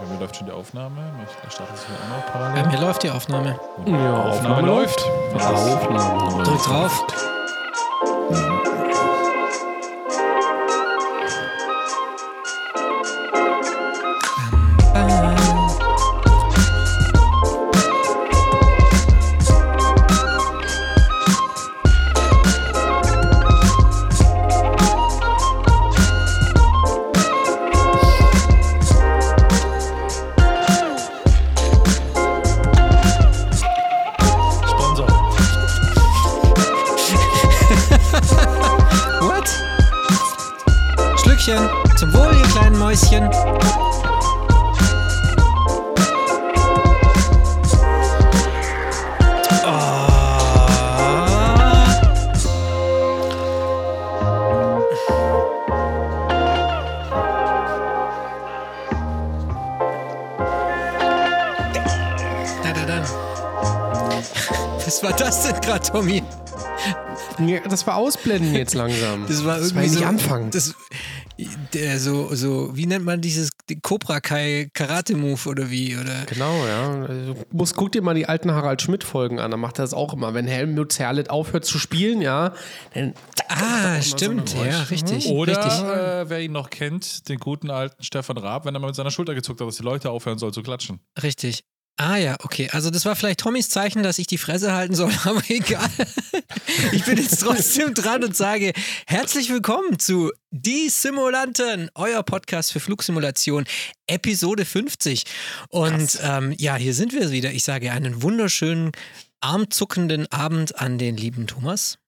Bei mir läuft schon die Aufnahme. Ich starte es hier auch noch Bei parallel. mir läuft die Aufnahme. Ja, Aufnahme läuft. Was ist- Aufnahme läuft. Drück drauf. Tommy? Ja, das war Ausblenden jetzt langsam. Das war irgendwie war ja nicht so, anfangen. Das, der so, so, wie nennt man dieses Cobra Kai Karate Move oder wie? Oder? Genau, ja. Also, muss, guck dir mal die alten Harald Schmidt-Folgen an, da macht er das auch immer. Wenn Helmut Zerlett aufhört zu spielen, ja, dann Ah, stimmt, ja, richtig. Oder, richtig. äh, wer ihn noch kennt, den guten alten Stefan Raab, wenn er mal mit seiner Schulter gezuckt hat, dass die Leute aufhören sollen zu klatschen. Richtig. Ah ja, okay. Also das war vielleicht Tommys Zeichen, dass ich die Fresse halten soll, aber egal. Ich bin jetzt trotzdem dran und sage herzlich willkommen zu Die Simulanten, euer Podcast für Flugsimulation, Episode 50. Und ähm, ja, hier sind wir wieder. Ich sage einen wunderschönen, armzuckenden Abend an den lieben Thomas.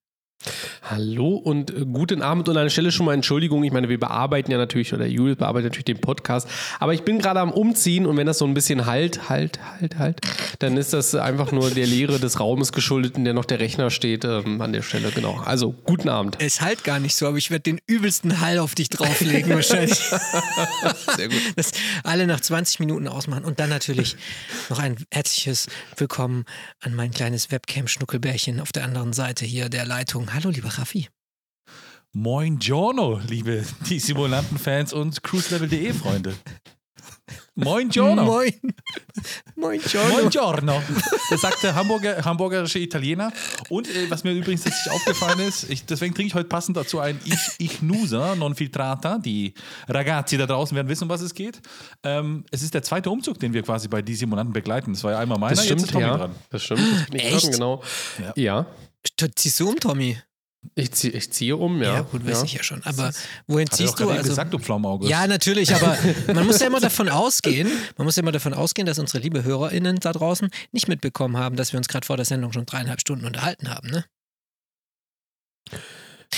Hallo und äh, guten Abend und an der Stelle schon mal Entschuldigung. Ich meine, wir bearbeiten ja natürlich, oder Jules bearbeitet natürlich den Podcast, aber ich bin gerade am Umziehen und wenn das so ein bisschen halt, halt, halt, halt, dann ist das einfach nur der Leere des Raumes geschuldet, in der noch der Rechner steht ähm, an der Stelle, genau. Also, guten Abend. Es halt gar nicht so, aber ich werde den übelsten Hall auf dich drauflegen wahrscheinlich. Sehr gut. das alle nach 20 Minuten ausmachen. Und dann natürlich noch ein herzliches Willkommen an mein kleines Webcam-Schnuckelbärchen auf der anderen Seite hier der Leitung. Hallo, lieber Raffi. Moin Giorno, liebe die Simulanten-Fans und cruiselevel.de Freunde. Moin Giorno. Moin. Moin, John. Moin Giorno. Das sagt der Hamburger, hamburgerische Italiener. Und äh, was mir übrigens letztlich aufgefallen ist, ich, deswegen trinke ich heute passend dazu ein Ich, ich Nusa non filtrata. Die Ragazzi da draußen werden wissen, um was es geht. Ähm, es ist der zweite Umzug, den wir quasi bei die Simulanten begleiten. Das war ja einmal meiner, Das jetzt ist stimmt, Tommy ja. dran. Das stimmt. Das kann ich Echt? sagen, genau. Ja. Ja. Ziehst du um, Tommy? Ich, zieh, ich ziehe um, ja. Ja, gut, weiß ich ja schon. Aber wohin Hat ziehst du? Also, gesagt, du Pflaumenauge. ja, natürlich, aber man muss ja immer davon ausgehen, man muss ja immer davon ausgehen, dass unsere liebe HörerInnen da draußen nicht mitbekommen haben, dass wir uns gerade vor der Sendung schon dreieinhalb Stunden unterhalten haben, ne?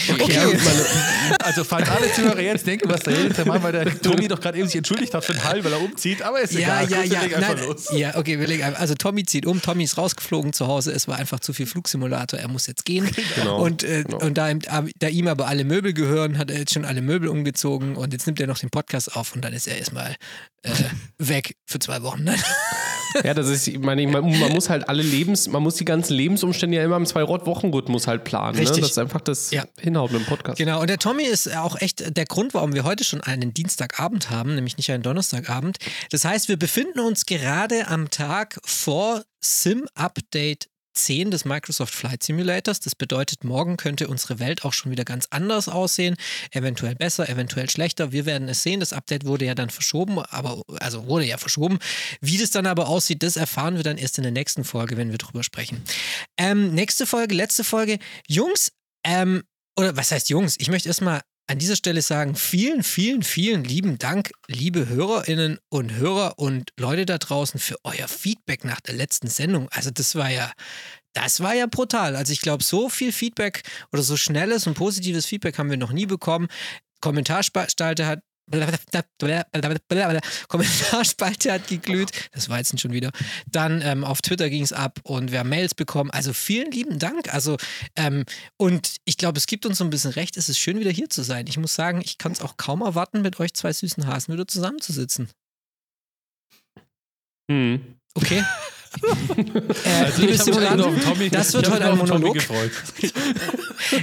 Okay. Okay. Meine, Also, falls alle Zuhörer jetzt denken, was der jetzt mal, weil der Tommy doch gerade eben sich entschuldigt hat für den Hall, weil er umzieht, aber ist Ja, egal. ja, ja. legen einfach Nein, los. ja, okay, wir legen einfach. Also Tommy zieht um, Tommy ist rausgeflogen zu Hause, es war einfach zu viel Flugsimulator, er muss jetzt gehen. Genau, Und, äh, genau. und da, ihm- da ihm aber alle Möbel gehören, hat er jetzt schon alle Möbel umgezogen und jetzt nimmt er noch den Podcast auf und dann ist er erstmal äh, weg für zwei Wochen. Ne? ja, das ist, ich meine, man, man muss halt alle Lebens, man muss die ganzen Lebensumstände ja immer im Zwei-Wochen-Rhythmus halt planen. Ne? Richtig. Das ist einfach das Ja. Hinhauen im Podcast. Genau, und der Tommy ist auch echt der Grund, warum wir heute schon einen Dienstagabend haben, nämlich nicht einen Donnerstagabend. Das heißt, wir befinden uns gerade am Tag vor Sim Update 10 des Microsoft Flight Simulators. Das bedeutet, morgen könnte unsere Welt auch schon wieder ganz anders aussehen. Eventuell besser, eventuell schlechter. Wir werden es sehen. Das Update wurde ja dann verschoben, aber also wurde ja verschoben. Wie das dann aber aussieht, das erfahren wir dann erst in der nächsten Folge, wenn wir drüber sprechen. Ähm, nächste Folge, letzte Folge. Jungs, ähm, oder was heißt Jungs? Ich möchte erstmal an dieser Stelle sagen, vielen, vielen, vielen lieben Dank, liebe Hörerinnen und Hörer und Leute da draußen für euer Feedback nach der letzten Sendung. Also das war ja, das war ja brutal. Also ich glaube, so viel Feedback oder so schnelles und positives Feedback haben wir noch nie bekommen. Kommentarspalte hat Kommentarspalte hat geglüht. Das war jetzt schon wieder. Dann ähm, auf Twitter ging es ab und wir haben Mails bekommen. Also vielen lieben Dank. Also, ähm, und ich glaube, es gibt uns so ein bisschen recht. Es ist schön, wieder hier zu sein. Ich muss sagen, ich kann es auch kaum erwarten, mit euch zwei süßen Hasen wieder zusammenzusitzen. Hm. Okay? Äh, Also liebe Simulanten, das wird heute ein Monolog.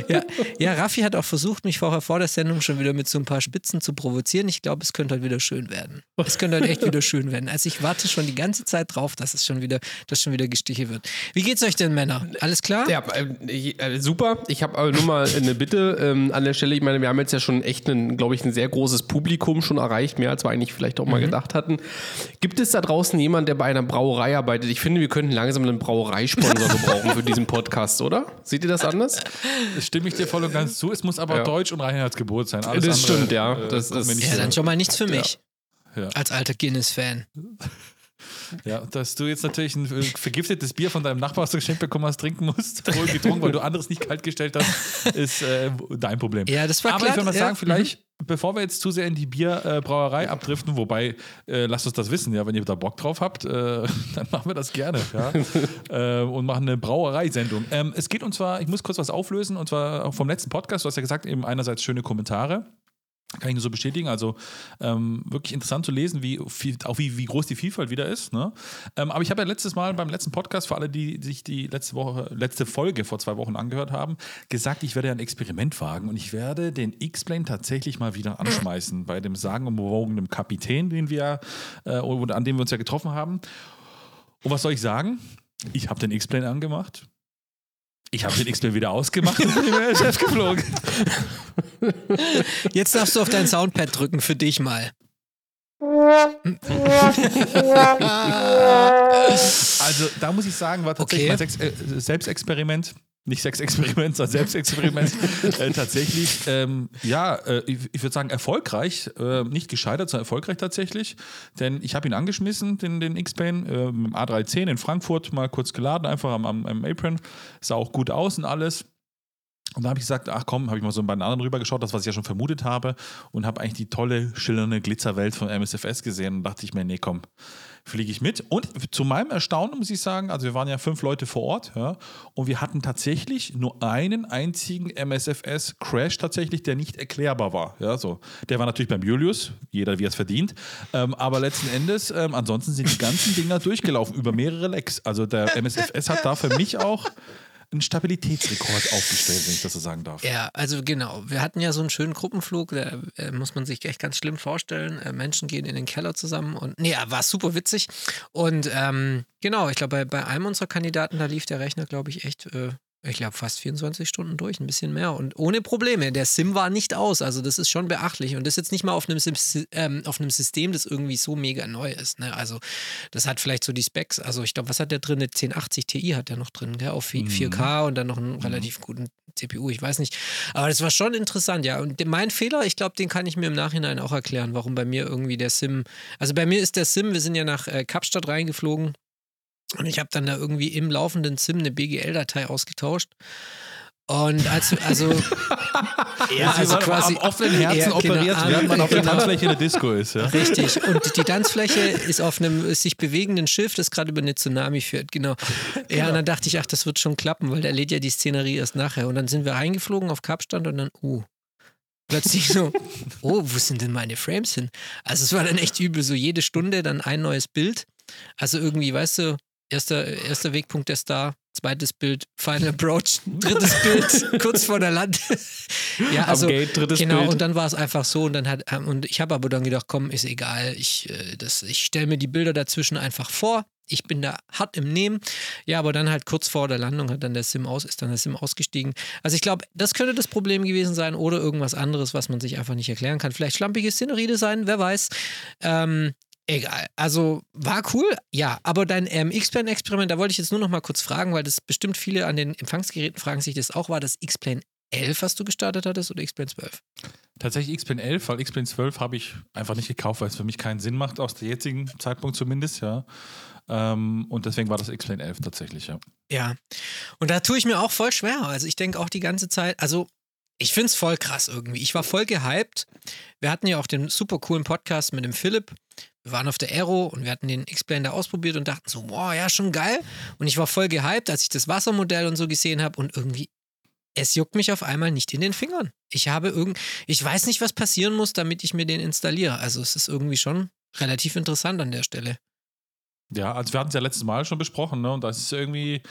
Ja, ja, Raffi hat auch versucht, mich vorher vor der Sendung schon wieder mit so ein paar Spitzen zu provozieren. Ich glaube, es könnte heute wieder schön werden. Es könnte heute echt wieder schön werden. Also ich warte schon die ganze Zeit drauf, dass es schon wieder, dass schon wieder Gestiche wird. Wie geht's euch denn, Männer? Alles klar? Ja, äh, äh, super. Ich habe aber nur mal eine Bitte ähm, an der Stelle. Ich meine, wir haben jetzt ja schon echt, ein, glaube ich, ein sehr großes Publikum schon erreicht, mehr als wir eigentlich vielleicht auch mal gedacht hatten. Gibt es da draußen jemanden, der bei einer Brauerei arbeitet? Ich finde, wir könnten langsam einen Brauereisponsor gebrauchen für diesen Podcast, oder? Seht ihr das anders? Stimme ich dir voll und ganz zu. Es muss aber Ja. Deutsch und Reinheitsgebot sein. Alles Das andere, stimmt, ja. äh, Das ist- Ja, dann schon mal nichts für mich. Ja. Als alter Guinness-Fan. Ja, dass du jetzt natürlich ein äh, vergiftetes Bier von deinem Nachbar, was du geschenkt bekommen hast, trinken musst, wohl getrunken, weil du anderes nicht kalt gestellt hast, ist äh, dein Problem. Ja, das war Aber klar. ich will mal ja. sagen, vielleicht, bevor wir jetzt zu sehr in die Bierbrauerei abdriften, wobei, äh, lasst uns das wissen, ja, wenn ihr da Bock drauf habt, äh, dann machen wir das gerne, ja, äh, und machen eine Brauereisendung. Ähm, es geht und zwar, ich muss kurz was auflösen, und zwar auch vom letzten Podcast, du hast ja gesagt, eben einerseits schöne Kommentare, kann ich nur so bestätigen. Also ähm, wirklich interessant zu lesen, wie, viel, auch wie, wie groß die Vielfalt wieder ist. Ne? Ähm, aber ich habe ja letztes Mal beim letzten Podcast, für alle, die sich die letzte Woche, letzte Folge vor zwei Wochen angehört haben, gesagt, ich werde ein Experiment wagen und ich werde den X-Plane tatsächlich mal wieder anschmeißen bei dem sagenumwogenen Kapitän, den wir, äh, an dem wir uns ja getroffen haben. Und was soll ich sagen? Ich habe den X-Plane angemacht. Ich habe den X-Plane wieder ausgemacht und bin mit dem Chef geflogen. Jetzt darfst du auf dein Soundpad drücken für dich mal. Also da muss ich sagen, war tatsächlich Okay. mein Sex äh, Selbstexperiment. Nicht Sexexperiment, sondern Selbstexperiment. äh, tatsächlich, ähm, ja, äh, ich, ich würde sagen erfolgreich, äh, nicht gescheitert, sondern erfolgreich tatsächlich. Denn ich habe ihn angeschmissen, den, den X-Plane, äh, mit dem A310 in Frankfurt, mal kurz geladen, einfach am, am, am Apron. Sah auch gut aus und alles. Und da habe ich gesagt, ach komm, habe ich mal so bei den anderen rüber geschaut, das, was ich ja schon vermutet habe, und habe eigentlich die tolle, schillernde Glitzerwelt von MSFS gesehen und dachte ich mir, nee, komm, fliege ich mit. Und zu meinem Erstaunen muss ich sagen, also wir waren ja fünf Leute vor Ort, ja, und wir hatten tatsächlich nur einen einzigen MSFS-Crash tatsächlich, der nicht erklärbar war. Ja, so. Der war natürlich beim Julius, jeder wie er es verdient, ähm, aber letzten Endes, ähm, ansonsten sind die ganzen Dinger durchgelaufen über mehrere Lecks. Also der MSFS hat da für mich auch einen Stabilitätsrekord aufgestellt, wenn ich das so sagen darf. Ja, also genau. Wir hatten ja so einen schönen Gruppenflug, da äh, muss man sich echt ganz schlimm vorstellen. Äh, Menschen gehen in den Keller zusammen und nee, war super witzig. Und ähm, genau, ich glaube, bei, bei einem unserer Kandidaten, da lief der Rechner, glaube ich, echt, äh, ich glaube, fast 24 Stunden durch, ein bisschen mehr und ohne Probleme. Der SIM war nicht aus, also das ist schon beachtlich und das jetzt nicht mal auf einem, Sim, ähm, auf einem System, das irgendwie so mega neu ist. Ne? Also das hat vielleicht so die Specs, also ich glaube, was hat der drin? Eine 1080 Ti hat der noch drin, gell? auf 4K und dann noch einen relativ guten CPU, ich weiß nicht. Aber das war schon interessant, ja. Und mein Fehler, ich glaube, den kann ich mir im Nachhinein auch erklären, warum bei mir irgendwie der SIM, also bei mir ist der SIM, wir sind ja nach äh, Kapstadt reingeflogen und ich habe dann da irgendwie im laufenden SIM eine BGL-Datei ausgetauscht. Und als, also, ja, also quasi. am offenen Herzen Ja, genau, operiert, am- während man auf der genau. Tanzfläche in der Disco ist. Ja? Richtig. Und die Tanzfläche ist auf einem sich bewegenden Schiff, das gerade über eine Tsunami führt. Genau. Ja, und dann dachte ich, ach, das wird schon klappen, weil der lädt ja die Szenerie erst nachher. Und dann sind wir eingeflogen auf Kapstadt und dann, uh. Plötzlich so, oh, wo sind denn meine Frames hin? Also es war dann echt übel, so jede Stunde dann ein neues Bild. Also irgendwie, weißt du, erster, erster Wegpunkt der Star, zweites Bild, Final Approach, drittes Bild, kurz vor der Land. ja, also Am Gate, drittes genau, Bild. und dann war es einfach so und dann hat und ich habe aber dann gedacht, komm, ist egal, ich äh, das ich stelle mir die Bilder dazwischen einfach vor. Ich bin da hart im Nehmen. Ja, aber dann halt kurz vor der Landung hat dann der Sim aus, ist dann der Sim ausgestiegen. Also ich glaube, das könnte das Problem gewesen sein oder irgendwas anderes, was man sich einfach nicht erklären kann. Vielleicht schlampige Szenerie-Design, wer weiß. Ähm, Egal. Also war cool, ja. Aber dein ähm, X-Plane-Experiment, da wollte ich jetzt nur noch mal kurz fragen, weil das bestimmt viele an den Empfangsgeräten fragen sich das auch. War das X-Plane 11, was du gestartet hattest, oder X-Plane 12? Tatsächlich X-Plane 11, weil X-Plane 12 habe ich einfach nicht gekauft, weil es für mich keinen Sinn macht, aus dem jetzigen Zeitpunkt zumindest, ja. Ähm, und deswegen war das X-Plane 11 tatsächlich, ja. Ja. Und da tue ich mir auch voll schwer. Also ich denke auch die ganze Zeit, also ich finde es voll krass irgendwie. Ich war voll gehypt. Wir hatten ja auch den super coolen Podcast mit dem Philipp. Wir waren auf der Aero und wir hatten den da ausprobiert und dachten so, boah, ja, schon geil. Und ich war voll gehypt, als ich das Wassermodell und so gesehen habe und irgendwie, es juckt mich auf einmal nicht in den Fingern. Ich habe irgend, ich weiß nicht, was passieren muss, damit ich mir den installiere. Also es ist irgendwie schon relativ interessant an der Stelle. Ja, also wir hatten es ja letztes Mal schon besprochen, ne? Und das ist irgendwie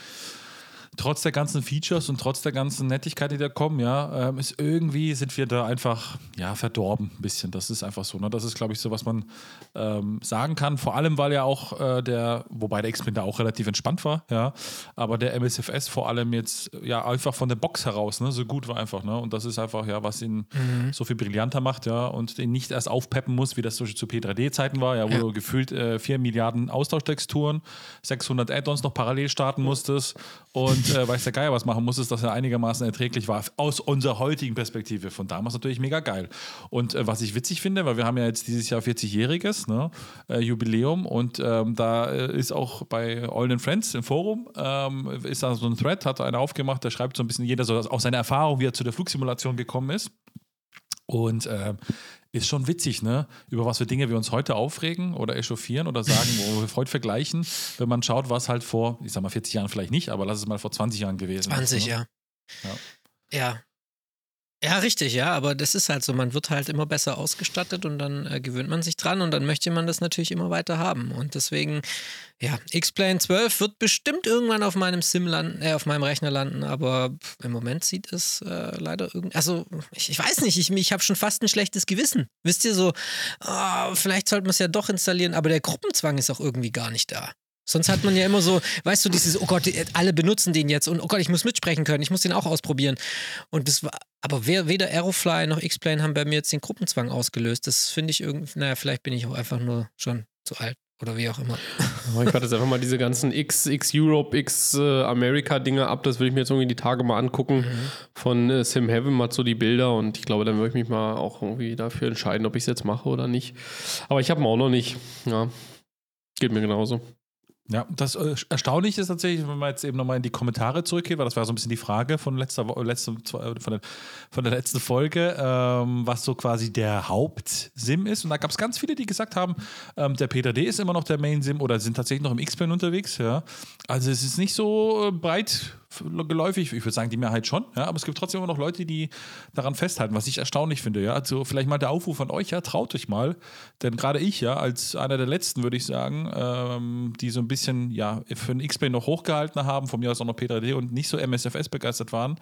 trotz der ganzen Features und trotz der ganzen Nettigkeit, die da kommen, ja, ähm, ist irgendwie sind wir da einfach ja verdorben ein bisschen. Das ist einfach so. Ne? Das ist, glaube ich, so, was man ähm, sagen kann. Vor allem, weil ja auch äh, der, wobei der X-Plane da auch relativ entspannt war, ja, aber der MSFS vor allem jetzt ja einfach von der Box heraus, ne, so gut war einfach, ne? Und das ist einfach ja, was ihn mhm. so viel brillanter macht, ja, und den nicht erst aufpeppen muss, wie das zum Beispiel zu P3D-Zeiten war, ja, wo ja. du gefühlt äh, 4 Milliarden Austauschtexturen, 600 Add-ons noch parallel starten musstest und äh, weiß der Geier was machen musstest, dass er einigermaßen erträglich war aus unserer heutigen Perspektive. Von damals natürlich mega geil. Und äh, was ich witzig finde, weil wir haben ja jetzt dieses Jahr 40-jähriges ne, äh, Jubiläum und ähm, da äh, ist auch bei All in Friends im Forum ähm, ist da so ein Thread, hat einer aufgemacht, der schreibt so ein bisschen jeder so auch seine Erfahrung, wie er zu der Flugsimulation gekommen ist. Und äh, ist schon witzig, ne? Über was für Dinge wir uns heute aufregen oder echauffieren oder sagen, wo wir heute vergleichen, wenn man schaut, was halt vor, ich sag mal 40 Jahren vielleicht nicht, aber lass es mal vor 20 Jahren gewesen 20, ist. 20, ne? ja. ja. Ja, ja, richtig, ja, aber das ist halt so, man wird halt immer besser ausgestattet und dann äh, gewöhnt man sich dran und dann möchte man das natürlich immer weiter haben. Und deswegen, ja, X-Plane 12 wird bestimmt irgendwann auf meinem Sim landen, äh, auf meinem Rechner landen, aber im Moment sieht es äh, leider irgendwie, also ich, ich, weiß nicht, ich, ich habe schon fast ein schlechtes Gewissen. Wisst ihr so, oh, vielleicht sollte man es ja doch installieren, aber der Gruppenzwang ist auch irgendwie gar nicht da. Sonst hat man ja immer so, weißt du, dieses, oh Gott, alle benutzen den jetzt und oh Gott, ich muss mitsprechen können, ich muss den auch ausprobieren. Und das war, aber weder Aerofly noch X-Plane haben bei mir jetzt den Gruppenzwang ausgelöst. Das finde ich irgendwie, naja, vielleicht bin ich auch einfach nur schon zu alt oder wie auch immer. ich warte jetzt einfach mal diese ganzen X, X Europe, X äh, America Dinge ab. Das will ich mir jetzt irgendwie die Tage mal angucken. Mhm. Von äh, Sim Heaven mal so die Bilder und ich glaube, dann würde ich mich mal auch irgendwie dafür entscheiden, ob ich es jetzt mache oder nicht. Aber ich habe ihn auch noch nicht. Ja, geht mir genauso. Ja, das äh, Erstaunliche ist tatsächlich, wenn man jetzt eben nochmal in die Kommentare zurückgeht, weil das war so ein bisschen die Frage von, letzter, letzte, äh, von, der, von der letzten Folge, ähm, was so quasi der Hauptsim ist. Und da gab es ganz viele, die gesagt haben, ähm, der Peter D ist immer noch der Main-Sim oder sind tatsächlich noch im X-Plane unterwegs. Ja. Also es ist nicht so äh, breit geläufig. Ich würde sagen, die Mehrheit schon, ja, aber es gibt trotzdem immer noch Leute, die daran festhalten, was ich erstaunlich finde. Ja. Also vielleicht mal der Aufruf von euch, ja, traut euch mal. Denn gerade ich, ja, als einer der letzten, würde ich sagen, ähm, die so ein bisschen ja, für den X-Plane noch hochgehalten haben, von mir aus auch noch P3D und nicht so MSFS begeistert waren,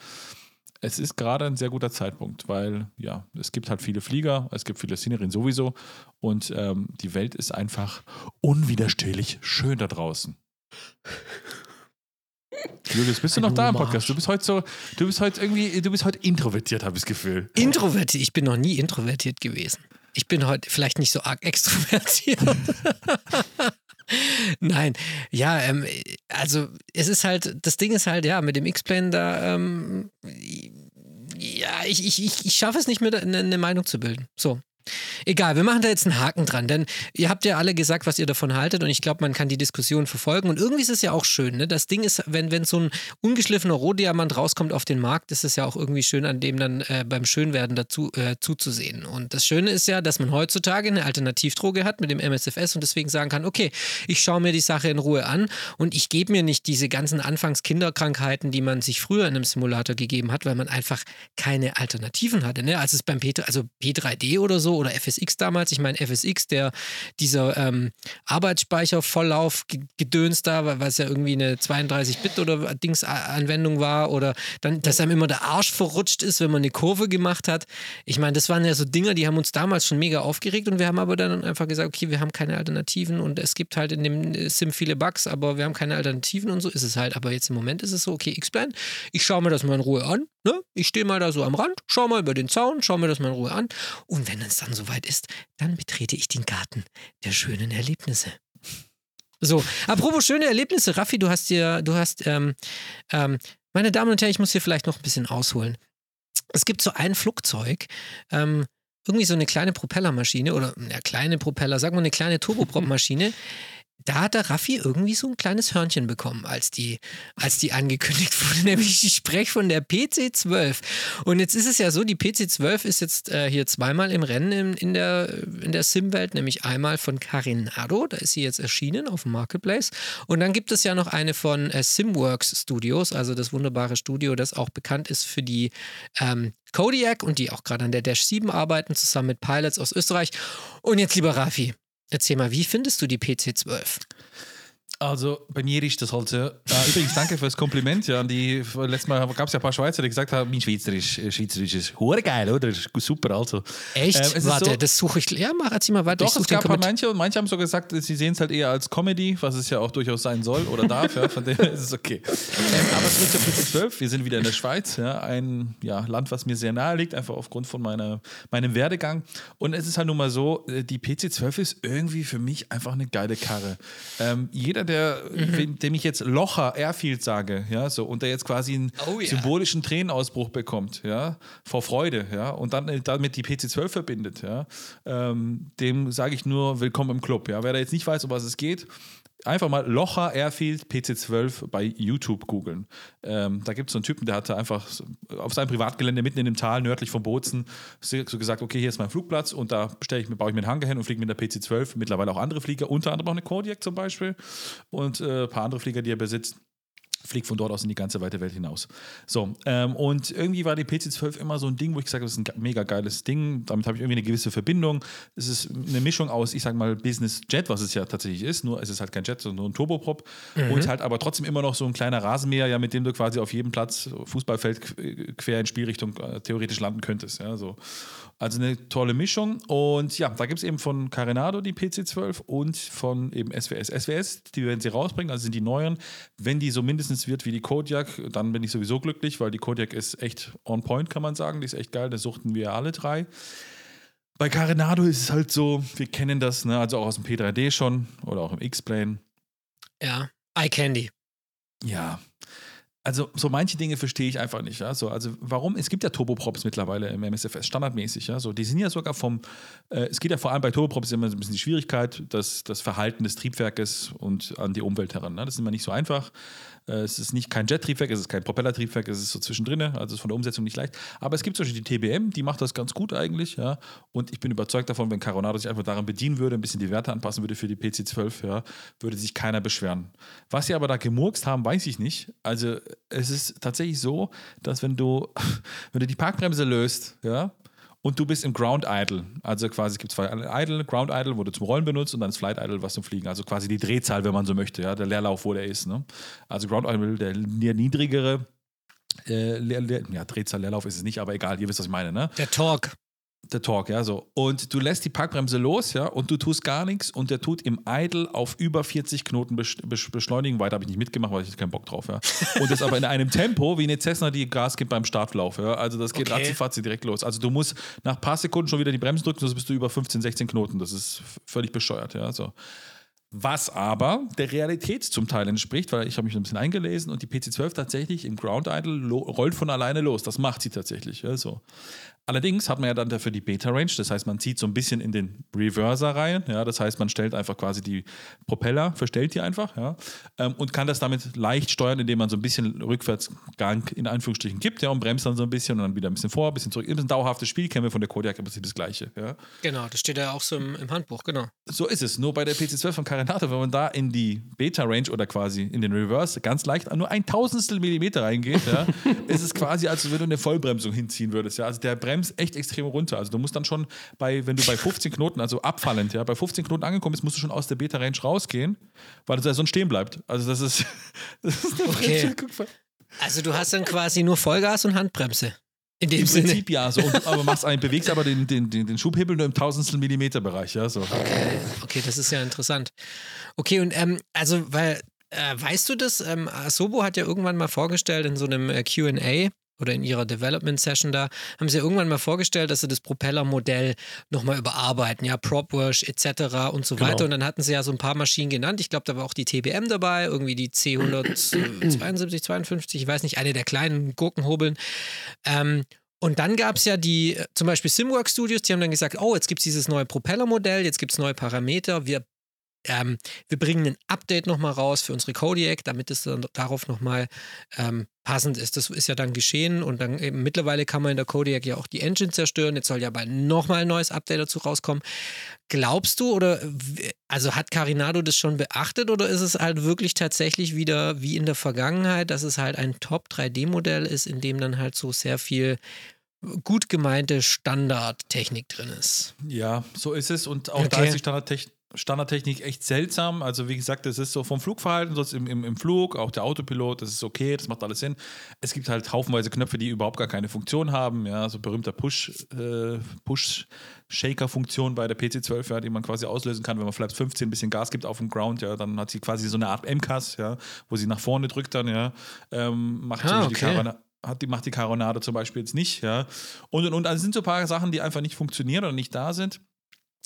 es ist gerade ein sehr guter Zeitpunkt, weil ja, es gibt halt viele Flieger, es gibt viele Szenerien sowieso und ähm, die Welt ist einfach unwiderstehlich schön da draußen. Julius, bist du noch da im Podcast? Du bist heute so, du bist heute irgendwie, du bist heute introvertiert, habe ich das Gefühl. Introvertiert? Ich bin noch nie introvertiert gewesen. Ich bin heute vielleicht nicht so arg extrovertiert. Nein, ja, ähm, also es ist halt, das Ding ist halt, ja, mit dem X-Plane da, ähm, ja, ich, ich, ich, ich schaffe es nicht mehr, eine, eine Meinung zu bilden. So, Egal, wir machen da jetzt einen Haken dran, denn ihr habt ja alle gesagt, was ihr davon haltet und ich glaube, man kann die Diskussion verfolgen und irgendwie ist es ja auch schön. Ne? Das Ding ist, wenn, wenn so ein ungeschliffener Rohdiamant rauskommt auf den Markt, ist es ja auch irgendwie schön, an dem dann äh, beim Schönwerden dazu äh, zuzusehen. Und das Schöne ist ja, dass man heutzutage eine Alternativdroge hat mit dem MSFS und deswegen sagen kann, okay, ich schaue mir die Sache in Ruhe an und ich gebe mir nicht diese ganzen Anfangskinderkrankheiten, die man sich früher in einem Simulator gegeben hat, weil man einfach keine Alternativen hatte. Ne? Als es beim P, also P3D oder so oder FSX damals. Ich meine, FSX, der dieser ähm, Arbeitsspeicher-Volllauf gedöns da, was ja irgendwie eine 32-Bit oder Dings-Anwendung war oder dann, dass einem immer der Arsch verrutscht ist, wenn man eine Kurve gemacht hat. Ich meine, das waren ja so Dinger, die haben uns damals schon mega aufgeregt und wir haben aber dann einfach gesagt, okay, wir haben keine Alternativen und es gibt halt in dem Sim viele Bugs, aber wir haben keine Alternativen und so ist es halt. Aber jetzt im Moment ist es so, okay, X-Plan, ich schaue mir das mal in Ruhe an. Ne? Ich stehe mal da so am Rand, schau mal über den Zaun, schau mir das mal in Ruhe an und wenn es dann dann soweit ist, dann betrete ich den Garten der schönen Erlebnisse. So, apropos schöne Erlebnisse, Raffi, du hast dir, du hast, ähm, ähm, meine Damen und Herren, ich muss hier vielleicht noch ein bisschen ausholen. Es gibt so ein Flugzeug, ähm, irgendwie so eine kleine Propellermaschine oder eine kleine Propeller, sagen wir eine kleine Turboprop-Maschine, da hat der Raffi irgendwie so ein kleines Hörnchen bekommen, als die, als die angekündigt wurde. Nämlich, ich spreche von der PC12. Und jetzt ist es ja so, die PC12 ist jetzt äh, hier zweimal im Rennen in, in der, in der Sim-Welt, nämlich einmal von Carinado, da ist sie jetzt erschienen auf dem Marketplace. Und dann gibt es ja noch eine von äh, Simworks Studios, also das wunderbare Studio, das auch bekannt ist für die ähm, Kodiak und die auch gerade an der Dash 7 arbeiten, zusammen mit Pilots aus Österreich. Und jetzt, lieber Rafi, Erzähl mal, wie findest du die PC12? Also bei mir ist das halt so. Äh, übrigens, danke für das Kompliment. Ja, die, letztes Mal gab es ja ein paar Schweizer, die gesagt haben, mein Schweizerisch, äh, Schweizerisch ist hure geil, oder? Ist super, also. Echt? Ähm, Warte, so- das suche ich. Ja, mach jetzt mal weiter. Doch, es gab Kommentar. manche und manche haben so gesagt, sie sehen es halt eher als Comedy, was es ja auch durchaus sein soll oder darf. ja, von dem ist es okay. Ähm, aber zurück zur PC12. Wir sind wieder in der Schweiz, ja, ein ja, Land, was mir sehr nahe liegt, einfach aufgrund von meiner, meinem Werdegang. Und es ist halt nun mal so, äh, die PC12 ist irgendwie für mich einfach eine geile Karre. Ähm, jeder, der, Mhm. dem ich jetzt Locher Airfield sage, ja, so, und der jetzt quasi einen Oh ja. symbolischen Tränenausbruch bekommt, ja, vor Freude, ja, und dann äh, damit die PC12 verbindet, ja, ähm, dem sage ich nur willkommen im Club, ja. Wer da jetzt nicht weiß, um was es geht, einfach mal Locher Airfield PC12 bei YouTube googeln. Ähm, da gibt es so einen Typen, der hatte einfach auf seinem Privatgelände mitten in dem Tal nördlich von Bozen so gesagt, okay, hier ist mein Flugplatz und da stelle ich baue ich mir einen Hangar hin und fliege mit der PC12. Mittlerweile auch andere Flieger, unter anderem auch eine Kodiak zum Beispiel und äh, ein paar andere Flieger, die er besitzt fliegt von dort aus in die ganze weite Welt hinaus. So, ähm, und irgendwie war die PC-12 immer so ein Ding, wo ich gesagt habe, das ist ein mega geiles Ding. Damit habe ich irgendwie eine gewisse Verbindung. Es ist eine Mischung aus, ich sage mal, Business Jet, was es ja tatsächlich ist, nur es ist halt kein Jet, sondern nur ein Turboprop. Und halt aber trotzdem immer noch so ein kleiner Rasenmäher, ja, mit dem du quasi auf jedem Platz, Fußballfeld qu- quer in Spielrichtung äh, theoretisch landen könntest. Ja, so. Also eine tolle Mischung. Und ja, da gibt es eben von Carenado die PC12 und von eben SWS. SWS, die werden sie rausbringen, also sind die neuen. Wenn die so mindestens wird wie die Kodiak, dann bin ich sowieso glücklich, weil die Kodiak ist echt on point, kann man sagen. Die ist echt geil, das suchten wir alle drei. Bei Carenado ist es halt so, wir kennen das, ne, also auch aus dem P3D schon oder auch im X-Plane. Ja, Eye Candy. Ja. Also so manche Dinge verstehe ich einfach nicht. Ja? So, also warum? Es gibt ja Turboprops mittlerweile im MSFS, standardmäßig. Ja? So, die sind ja sogar vom, äh, es geht ja vor allem bei Turboprops immer so ein bisschen die Schwierigkeit, dass das Verhalten des Triebwerkes und an die Umwelt heran. Ne? Das ist immer nicht so einfach. Äh, es ist nicht kein Jet-Triebwerk, es ist kein Propellertriebwerk, es ist so zwischendrin, also ist von der Umsetzung nicht leicht. Aber es gibt zum Beispiel die TBM, die macht das ganz gut eigentlich. Ja? Und ich bin überzeugt davon, wenn Caronado sich einfach daran bedienen würde, ein bisschen die Werte anpassen würde für die PC12, ja, würde sich keiner beschweren. Was sie aber da gemurkst haben, weiß ich nicht. Also es ist tatsächlich so, dass wenn du, wenn du die Parkbremse löst, ja, und du bist im Ground Idle, also quasi es gibt zwei Idle, Ground Idle, wo du zum Rollen benutzt und dann das Flight Idle, was zum Fliegen, also quasi die Drehzahl, wenn man so möchte, ja, der Leerlauf, wo der ist. Ne? Also Ground Idle, der, der niedrigere äh, Leer, Leer, ja, Drehzahl, Leerlauf ist es nicht, aber egal, ihr wisst, was ich meine, ne? Der Talk. Der Talk, ja, so. Und du lässt die Parkbremse los, ja, und du tust gar nichts und der tut im Idle auf über 40 Knoten besch besch beschleunigen. Weiter habe ich nicht mitgemacht, weil ich keinen Bock drauf, ja. Und das aber in einem Tempo, wie eine Cessna, die Gas gibt beim Startlauf, ja. Also das geht Okay. ratzifatzi direkt los. Also du musst nach ein paar Sekunden schon wieder die Bremsen drücken, sonst bist du über 15, 16 Knoten. Das ist völlig bescheuert, ja, so. Was aber der Realität zum Teil entspricht, weil ich habe mich ein bisschen eingelesen und die PC12 tatsächlich im Ground Idle rollt von alleine los. Das macht sie tatsächlich. Ja, so. Allerdings hat man ja dann dafür die Beta Range, das heißt, man zieht so ein bisschen in den Reverser rein. Ja, das heißt, man stellt einfach quasi die Propeller, verstellt die einfach ja, ähm, und kann das damit leicht steuern, indem man so ein bisschen Rückwärtsgang in Anführungsstrichen gibt ja, und bremst dann so ein bisschen und dann wieder ein bisschen vor, ein bisschen zurück. Ist ein dauerhaftes Spiel, kennen wir von der Kodiak im Prinzip das Gleiche. Ja. Genau, das steht ja auch so im, im Handbuch, genau. So ist es. Nur bei der PC12 von Carenado, wenn man da in die Beta-Range oder quasi in den Reverse ganz leicht nur ein Tausendstel Millimeter reingeht, ja, ist es quasi, als wenn du eine Vollbremsung hinziehen würdest. Ja. Also der bremst echt extrem runter. Also du musst dann schon bei, wenn du bei 15 Knoten, also abfallend, ja, bei 15 Knoten angekommen bist, musst du schon aus der Beta-Range rausgehen, weil er sonst stehen bleibt. Also das ist, das ist eine Okay. Bremse. Also du hast dann quasi nur Vollgas und Handbremse. In dem Im Sinne. Prinzip ja, so. Und, aber machst einen, bewegst aber den, den, den, den Schubhebel nur im Tausendstel Millimeter Bereich, ja, so. Okay, das ist ja interessant. Okay, und ähm, also, weil, äh, weißt du das? Ähm, Asobo hat ja irgendwann mal vorgestellt in so einem äh, QA oder in ihrer Development Session da, haben sie irgendwann mal vorgestellt, dass sie das Propellermodell nochmal überarbeiten, ja, Propwash etc. und so Genau. weiter. Und dann hatten sie ja so ein paar Maschinen genannt. Ich glaube, da war auch die TBM dabei, irgendwie die C172, 52, ich weiß nicht, eine der kleinen Gurkenhobeln. Ähm, und dann gab es ja die, äh, zum Beispiel Simwork Studios, die haben dann gesagt, oh, jetzt gibt es dieses neue Propellermodell, jetzt gibt es neue Parameter, wir, ähm, wir bringen ein Update nochmal raus für unsere Kodiak, damit es dann darauf nochmal ähm, passend ist. Das ist ja dann geschehen und dann eben mittlerweile kann man in der Kodiak ja auch die Engine zerstören, jetzt soll ja bald nochmal ein neues Update dazu rauskommen. Glaubst du oder, also hat Carinado das schon beachtet oder ist es halt wirklich tatsächlich wieder wie in der Vergangenheit, dass es halt ein Top-3D-Modell ist, in dem dann halt so sehr viel gut gemeinte Standardtechnik drin ist? Ja, so ist es. Und auch da Okay. ist die Standardtechnik Standardtechnik echt seltsam. Also wie gesagt, das ist so vom Flugverhalten, sonst im, im, im Flug, auch der Autopilot, das ist okay, das macht alles Sinn. Es gibt halt haufenweise Knöpfe, die überhaupt gar keine Funktion haben. Ja, so berühmter Push, äh, Push-Shaker-Funktion bei der PC12, ja, die man quasi auslösen kann, wenn man Flaps 15 ein bisschen Gas gibt auf dem Ground, ja, dann hat sie quasi so eine Art MCAS, ja, wo sie nach vorne drückt dann, ja, ähm, macht Ah, okay. die Caravana hat die, macht die Caronade zum Beispiel jetzt nicht, ja. Und, und, und also es sind so ein paar Sachen, die einfach nicht funktionieren oder nicht da sind.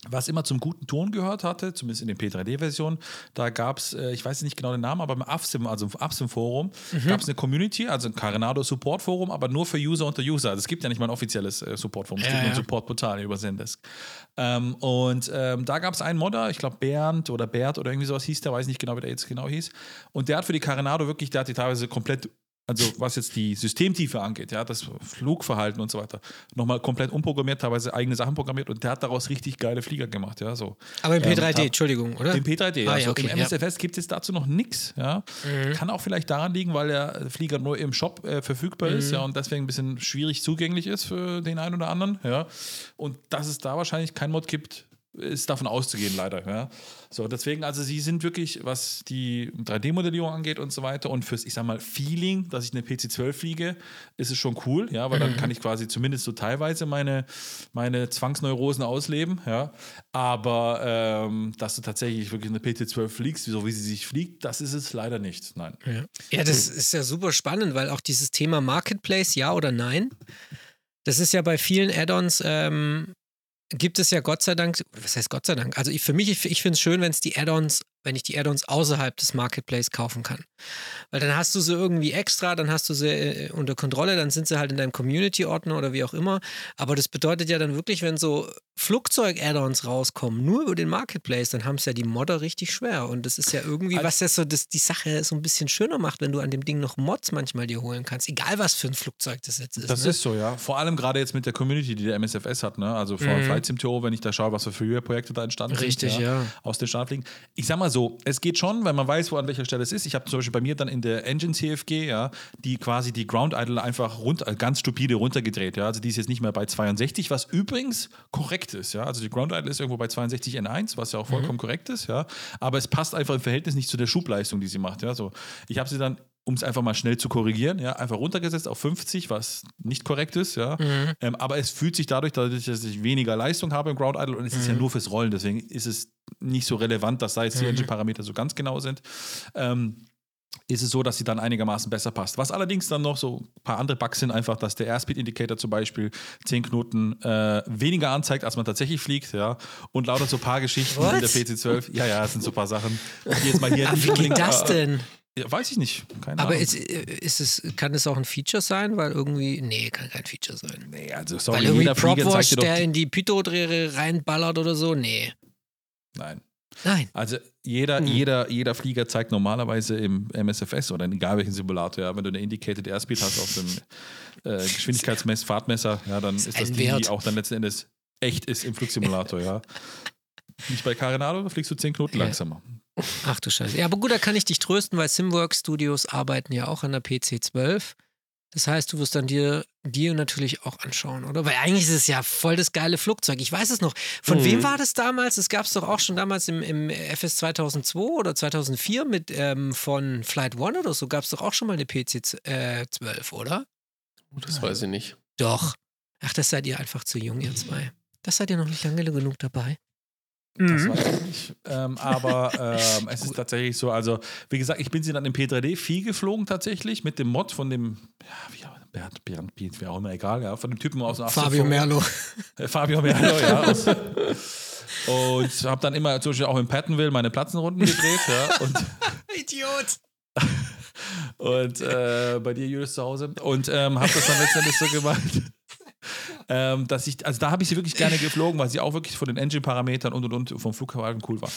Was immer zum guten Ton gehört hatte, zumindest in den P3D-Versionen, da gab es, äh, ich weiß nicht genau den Namen, aber im AFSIM, also im AFSIM-Forum, gab es eine Community, also ein Carenado Support-Forum, aber nur für User unter User. Also es gibt ja nicht mal ein offizielles äh, Support-Forum, es Ja, gibt nur ein ja. Support-Portal über Zendesk. Ähm, und ähm, da gab es einen Modder, ich glaube Bernd oder Bert oder irgendwie sowas hieß der, weiß nicht genau, wie der jetzt genau hieß. Und der hat für die Carenado wirklich, der hat die teilweise komplett also was jetzt die Systemtiefe angeht, ja, das Flugverhalten und so weiter, nochmal komplett umprogrammiert, teilweise eigene Sachen programmiert und der hat daraus richtig geile Flieger gemacht, ja, so. Aber im Ähm, P3D, tab- Entschuldigung, oder? Im P3D, Ah, also ja, okay, im ja. Mhm. MSFS gibt es dazu noch nichts, ja. Kann auch vielleicht daran liegen, weil der Flieger nur im Shop äh, verfügbar Mhm. ist, ja, und deswegen ein bisschen schwierig zugänglich ist für den einen oder anderen, ja. Und dass es da wahrscheinlich kein Mod gibt, ist davon auszugehen, leider. Ja. So, deswegen, also sie sind wirklich, was die 3D-Modellierung angeht und so weiter und fürs, ich sag mal, Feeling, dass ich eine PC-12 fliege, ist es schon cool, ja, weil Mhm. dann kann ich quasi zumindest so teilweise meine, meine Zwangsneurosen ausleben, ja. Aber ähm, dass du tatsächlich wirklich eine PC-12 fliegst, so wie sie sich fliegt, das ist es leider nicht. Nein. Ja. ja, das ist ja super spannend, weil auch dieses Thema Marketplace, ja oder nein, das ist ja bei vielen Add-ons, ähm, gibt es ja Gott sei Dank, was heißt Gott sei Dank? Also ich, für mich, ich, ich finde es schön, wenn es die Add-ons, wenn ich die Add-ons außerhalb des Marketplace kaufen kann. Weil dann hast du sie irgendwie extra, dann hast du sie äh, unter Kontrolle, dann sind sie halt in deinem Community-Ordner oder wie auch immer. Aber das bedeutet ja dann wirklich, wenn so Flugzeug-Add-ons rauskommen, nur über den Marketplace, dann haben es ja die Modder richtig schwer. Und das ist ja irgendwie, Also- was das so das, die Sache so ein bisschen schöner macht, wenn du an dem Ding noch Mods manchmal dir holen kannst. Egal was für ein Flugzeug das jetzt ist. Das ne? ist so, ja. Vor allem gerade jetzt mit der Community, die der MSFS hat, ne? Also vor Mhm. Flight Sim wenn ich da schaue, was für Freeware-Projekte da entstanden Richtig, sind. ja. Aus den Startfliegen. Ich sag mal so, es geht schon, wenn man weiß, wo an welcher Stelle es ist. Ich habe zum Beispiel bei mir dann in der Engine CFG, ja, die quasi die Ground Idle einfach runter, ganz stupide runtergedreht, ja. Also die ist jetzt nicht mehr bei 62, was übrigens korrekt ist, ja. Also die Ground Idle ist irgendwo bei 62 N1, was ja auch vollkommen korrekt ist, ja. Aber es passt einfach im Verhältnis nicht zu der Schubleistung, die sie macht, ja. So, ich habe sie dann um es einfach mal schnell zu korrigieren, ja, einfach runtergesetzt auf 50, was nicht korrekt ist, ja. Ähm, aber es fühlt sich dadurch, dadurch, dass ich weniger Leistung habe im Ground Idle und es ist ja nur fürs Rollen, deswegen ist es nicht so relevant, dass da jetzt die Engine-Parameter so ganz genau sind. Ähm, ist es so, dass sie dann einigermaßen besser passt. Was allerdings dann noch so ein paar andere Bugs sind, einfach, dass der Airspeed-Indicator zum Beispiel 10 Knoten äh, weniger anzeigt, als man tatsächlich fliegt, ja. Und lauter so ein paar Geschichten What? in der PC-12. Ja, ja, das sind so ein paar Sachen. Die jetzt mal hier nicht wie geht unbedingt, das äh, denn? Ja, weiß ich nicht. Keine Aber Ahnung. ist, ist es, kann es auch ein Feature sein? Weil irgendwie, nee, kann kein Feature sein. nee, also sorry, Weil irgendwie jeder Propwash, der in die Pythodrehre reinballert oder so, nee. Nein. Nein. Also jeder, Hm. jeder, jeder Flieger zeigt normalerweise im MSFS oder in egal welchen Simulator, ja, wenn du eine Indicated Airspeed hast auf dem äh, Geschwindigkeitsmess, Fahrtmesser, ja, dann ist das ein die, Wert. die auch dann letzten Endes echt ist im Flugsimulator, ja. Nicht bei Carenado, da fliegst du 10 Knoten Ja. langsamer. Ach du Scheiße. Ja, aber gut, da kann ich dich trösten, weil Simworks Studios arbeiten ja auch an der PC12. Das heißt, du wirst dann dir, dir natürlich auch anschauen, oder? Weil eigentlich ist es ja voll das geile Flugzeug. Ich weiß es noch. Von Mhm. wem war das damals? Das gab es doch auch schon damals im, im FS 2002 oder 2004 mit ähm, von Flight One oder so. Gab es doch auch schon mal eine PC12, oder? Das weiß ich nicht. Doch. Ach, das seid ihr einfach zu jung, ihr zwei. Das seid ihr noch nicht lange genug dabei. Das Mhm. weiß ich nicht. Ähm, aber ähm, es ist tatsächlich so, also wie gesagt, ich bin sie dann im P3D viel geflogen tatsächlich mit dem Mod von dem, ja, wie Bernd, Bernd, Bernd, wer auch immer, egal, ja, von dem Typen aus dem Fabio. Merlo. Äh, Fabio Merlo, ja. Aus, und habe dann immer zum Beispiel auch in Pattonville meine Platzenrunden gedreht, ja. Und, Idiot. und äh, bei dir, Julius, zu Hause. Und ähm, habe das dann letztendlich so gemacht. Ähm, dass ich, also da habe ich sie wirklich gerne geflogen, weil sie auch wirklich von den Engine-Parametern und und und vom Flugverhalten cool war.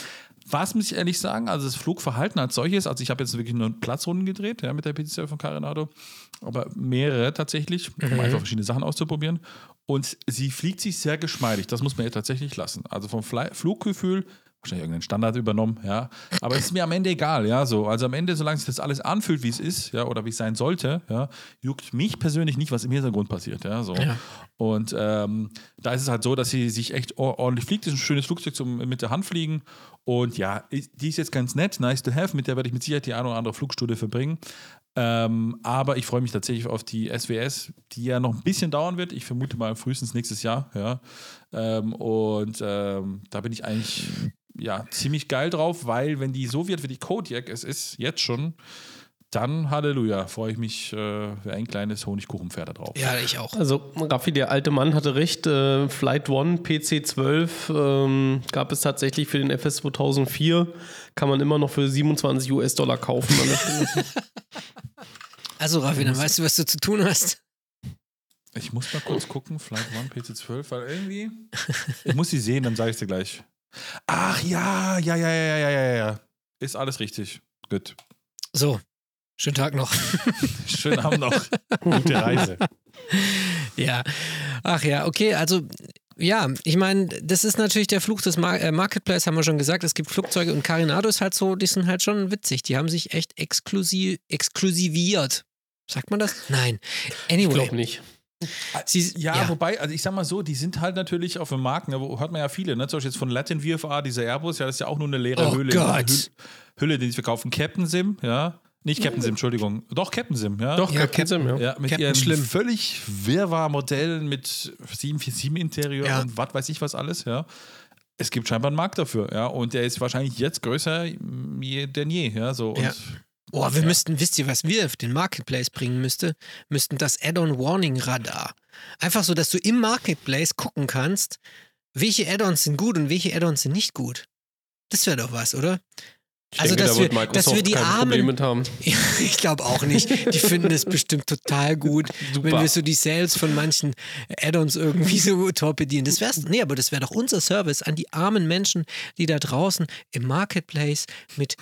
Was muss ich ehrlich sagen, also das Flugverhalten als solches, also ich habe jetzt wirklich nur Platzrunden gedreht, ja, mit der PC von Carenado, aber mehrere tatsächlich, um einfach verschiedene Sachen auszuprobieren. Und sie fliegt sich sehr geschmeidig, das muss man ihr tatsächlich lassen. Also vom Fly Fluggefühl wahrscheinlich irgendeinen Standard übernommen, ja. Aber es ist mir am Ende egal, ja. So. Also am Ende, solange sich das alles anfühlt, wie es ist, ja, oder wie es sein sollte, ja, juckt mich persönlich nicht, was im Hintergrund passiert, ja. So. Ja. Und ähm, da ist es halt so, dass sie sich echt or- ordentlich fliegt. Das ist ein schönes Flugzeug zum mit der Hand fliegen. Und ja, die ist jetzt ganz nett, nice to have. Mit der werde ich mit Sicherheit die eine oder andere Flugstunde verbringen. Ähm, aber ich freue mich tatsächlich auf die SWS, die ja noch ein bisschen dauern wird. Ich vermute mal frühestens nächstes Jahr. Ja. Ähm, und ähm, da bin ich eigentlich ja, ziemlich geil drauf, weil wenn die so wird wie die Kodiak es ist, jetzt schon, dann Halleluja, freue ich mich äh, wie ein kleines Honigkuchenpferd da drauf. Ja, ich auch. Also Raffi, der alte Mann hatte recht. Äh, Flight One PC12 ähm, gab es tatsächlich für den FS 2004. Kann man immer noch für 27 US-Dollar kaufen. Also, Raffi, dann weißt du, was du zu tun hast. Ich muss mal kurz gucken, Flight One PC12, weil irgendwie. Ich muss sie sehen, dann sage ich dir gleich. Ach ja, ja, ja, ja, ja, ja, ja. Ist alles richtig. Gut. So, schönen Tag noch. Schönen Abend noch. Gute Reise. Ja, ach ja, okay, also ja, ich meine, das ist natürlich der Fluch des Mar äh, Marketplace, haben wir schon gesagt. Es gibt Flugzeuge und Carinado ist halt so, die sind halt schon witzig. Die haben sich echt exklusiv, exklusiviert. Sagt man das? Nein. Ich Anyway. glaube nicht. Sie, Ja, wobei, also ich sag mal so, die sind halt natürlich auf dem Markt, ne, hört man ja viele, ne? Zum Beispiel jetzt von Latin VFA, dieser Airbus, ja, das ist ja auch nur eine leere Oh Hülle. Gott. Hülle, Hülle, die sie verkaufen. Captain Sim, ja. Nicht Captain Sim, Entschuldigung. Doch, Captain Sim, ja. Doch, Ja, Captain Sim, ja. Ja, mit Captain ihren Schlimm. völlig wirrwar Modellen mit 747 Interieur Ja. und was weiß ich was alles, ja. Es gibt scheinbar einen Markt dafür, ja. Und der ist wahrscheinlich jetzt größer je- denn je, ja. So. Und Ja. Oh, wir Ja. müssten, wisst ihr, was wir auf den Marketplace bringen müsste? Müssten das Add-on Warning Radar. Einfach so, dass du im Marketplace gucken kannst, welche Add-ons sind gut und welche Add-ons sind nicht gut. Das wäre doch was, oder? Ich Also, denke, dass da wir- Microsoft dass wir die Armen- haben. Ja, ich glaube auch nicht. Die finden das bestimmt total gut, Super. wenn wir so die Sales von manchen Add-ons irgendwie so torpedieren. Das wär's, nee, aber das wäre doch unser Service an die armen Menschen, die da draußen im Marketplace mit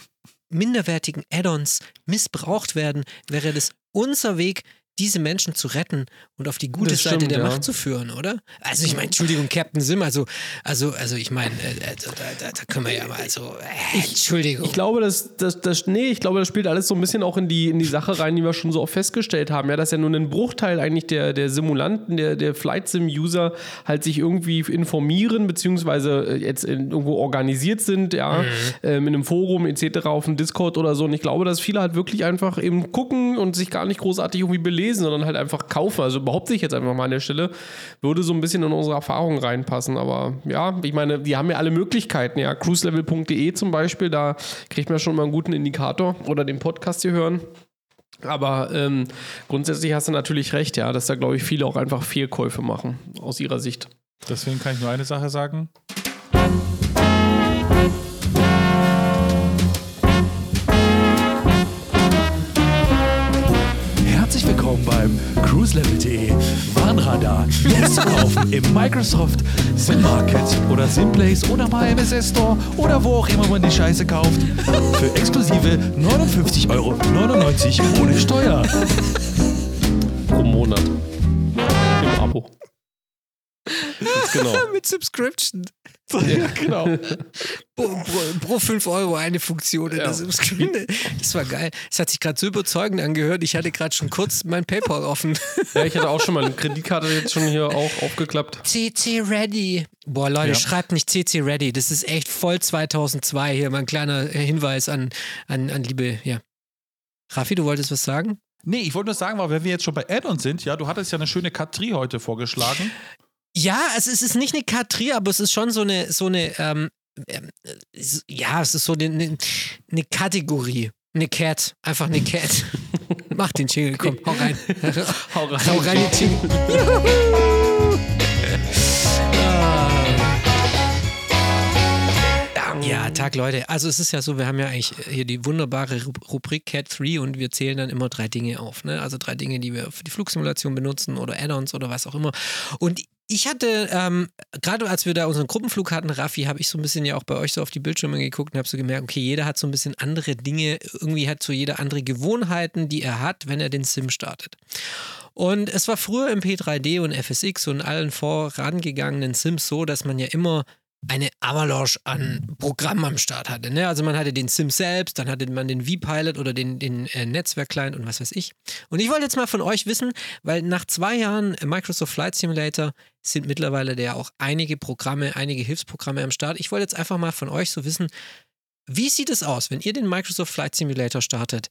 minderwertigen Add-ons missbraucht werden, wäre das unser Weg, diese Menschen zu retten und auf die gute Das Seite stimmt, der ja. Macht zu führen, oder? Also ich meine, Entschuldigung, Captain Sim, also, also, also ich meine, äh, also, da, da, können wir ja mal so, äh, Entschuldigung. Ich glaube, das, das, das, nee, ich glaube, das spielt alles so ein bisschen auch in die, in die Sache rein, die wir schon so oft festgestellt haben. Ja, dass ja nur ein Bruchteil eigentlich der, der Simulanten, der, der Flight Sim-User halt sich irgendwie informieren, beziehungsweise äh, jetzt in, irgendwo organisiert sind, ja, ähm, in einem Forum etc., auf dem Discord oder so. Und ich glaube, dass viele halt wirklich einfach eben gucken und sich gar nicht großartig irgendwie belesen, sondern halt einfach kaufen. Also behaupte ich jetzt einfach mal an der Stelle, würde so ein bisschen in unsere Erfahrung reinpassen. Aber ja, ich meine, die haben ja alle Möglichkeiten, ja. Cruiselevel.de zum Beispiel, da kriegt man schon mal einen guten Indikator oder den Podcast hier hören. Aber ähm, grundsätzlich hast du natürlich recht, ja, dass da, glaube ich, viele auch einfach Fehlkäufe machen, aus ihrer Sicht. deswegen kann ich nur eine Sache sagen. Zu kaufen im Microsoft Sim Market oder Simplace oder mal MSS Store oder wo auch immer man die Scheiße kauft. Für exklusive 59,99 Euro ohne Steuer. Pro Monat. Im Abo. Ganz genau. Mit Subscription. Ja, genau. Pro, pro, pro 5 Euro eine Funktion in Ja. Subscription. Das war geil. Das hat sich gerade so überzeugend angehört. Ich hatte gerade schon kurz mein PayPal offen. Ja, ich hatte auch schon mal eine Kreditkarte jetzt schon hier auch aufgeklappt. CC Ready. Boah, Leute, Ja. schreibt nicht CC Ready. Das ist echt voll 2002. Hier mal ein kleiner Hinweis an, an, an liebe, ja. Raffi, du wolltest was sagen? Nee, ich wollte nur sagen, weil wenn wir jetzt schon bei Add-ons sind, ja, du hattest ja eine schöne Katri heute vorgeschlagen. Ja, also es ist nicht eine Katrie, aber es ist schon so eine, so eine, ähm, ähm, ja, es ist so eine, eine, eine Kategorie. Eine Cat. Einfach eine Cat. Mach den Jingle, komm, hau rein. Hau rein. hau rein den Jingle. Juhu. Ja, Tag, Leute. Also es ist ja so, wir haben ja eigentlich hier die wunderbare Ru- Rubrik Cat 3 und wir zählen dann immer drei Dinge auf. Ne? Also drei Dinge, die wir für die Flugsimulation benutzen oder Add-ons oder was auch immer. Und ich hatte, ähm, gerade als wir da unseren Gruppenflug hatten, Raffi, habe ich so ein bisschen ja auch bei euch so auf die Bildschirme geguckt und habe so gemerkt, okay, jeder hat so ein bisschen andere Dinge, irgendwie hat so jeder andere Gewohnheiten, die er hat, wenn er den Sim startet. Und es war früher im P3D und FSX und allen vorangegangenen Sims so, dass man ja immer eine Avalanche an Programmen am Start hatte. Ne? Also man hatte den Sim selbst, dann hatte man den V-Pilot oder den, den äh, Netzwerk-Client und was weiß ich. Und ich wollte jetzt mal von euch wissen, weil nach zwei Jahren Microsoft Flight Simulator sind mittlerweile ja auch einige Programme, einige Hilfsprogramme am Start. Ich wollte jetzt einfach mal von euch so wissen, wie sieht es aus, wenn ihr den Microsoft Flight Simulator startet?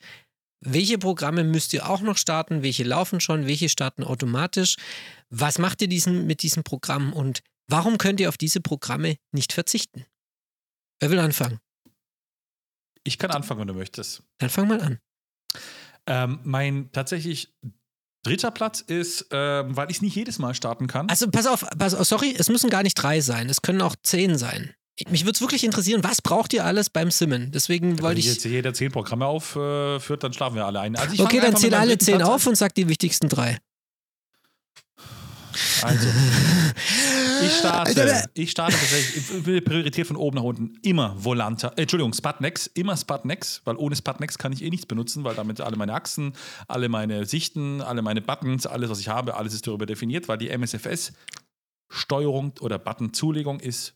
Welche Programme müsst ihr auch noch starten? Welche laufen schon? Welche starten automatisch? Was macht ihr diesen, mit diesem Programm und warum könnt ihr auf diese Programme nicht verzichten? Wer will anfangen? Ich kann anfangen, wenn du möchtest. Dann fang mal an. Ähm, mein tatsächlich dritter Platz ist, ähm, weil ich es nicht jedes Mal starten kann. Also pass auf, pass auf, sorry, es müssen gar nicht drei sein, es können auch zehn sein. Mich würde es wirklich interessieren, was braucht ihr alles beim Simmen? Deswegen Wenn wollte ich. jetzt jeder zehn Programme aufführt, dann schlafen wir alle ein. Also Okay, dann einfach mit zähl meinem alle zehn Platz auf und sag die wichtigsten drei. an. Also, ich starte, ich starte tatsächlich, ich- Priorität von oben nach unten, immer Volanta, äh, Entschuldigung, Sputnex, immer Sputnex, weil ohne Sputnex kann ich eh nichts benutzen, weil damit alle meine Achsen, alle meine Sichten, alle meine Buttons, alles, was ich habe, alles ist darüber definiert, weil die MSFS-Steuerung oder Button-Zulegung ist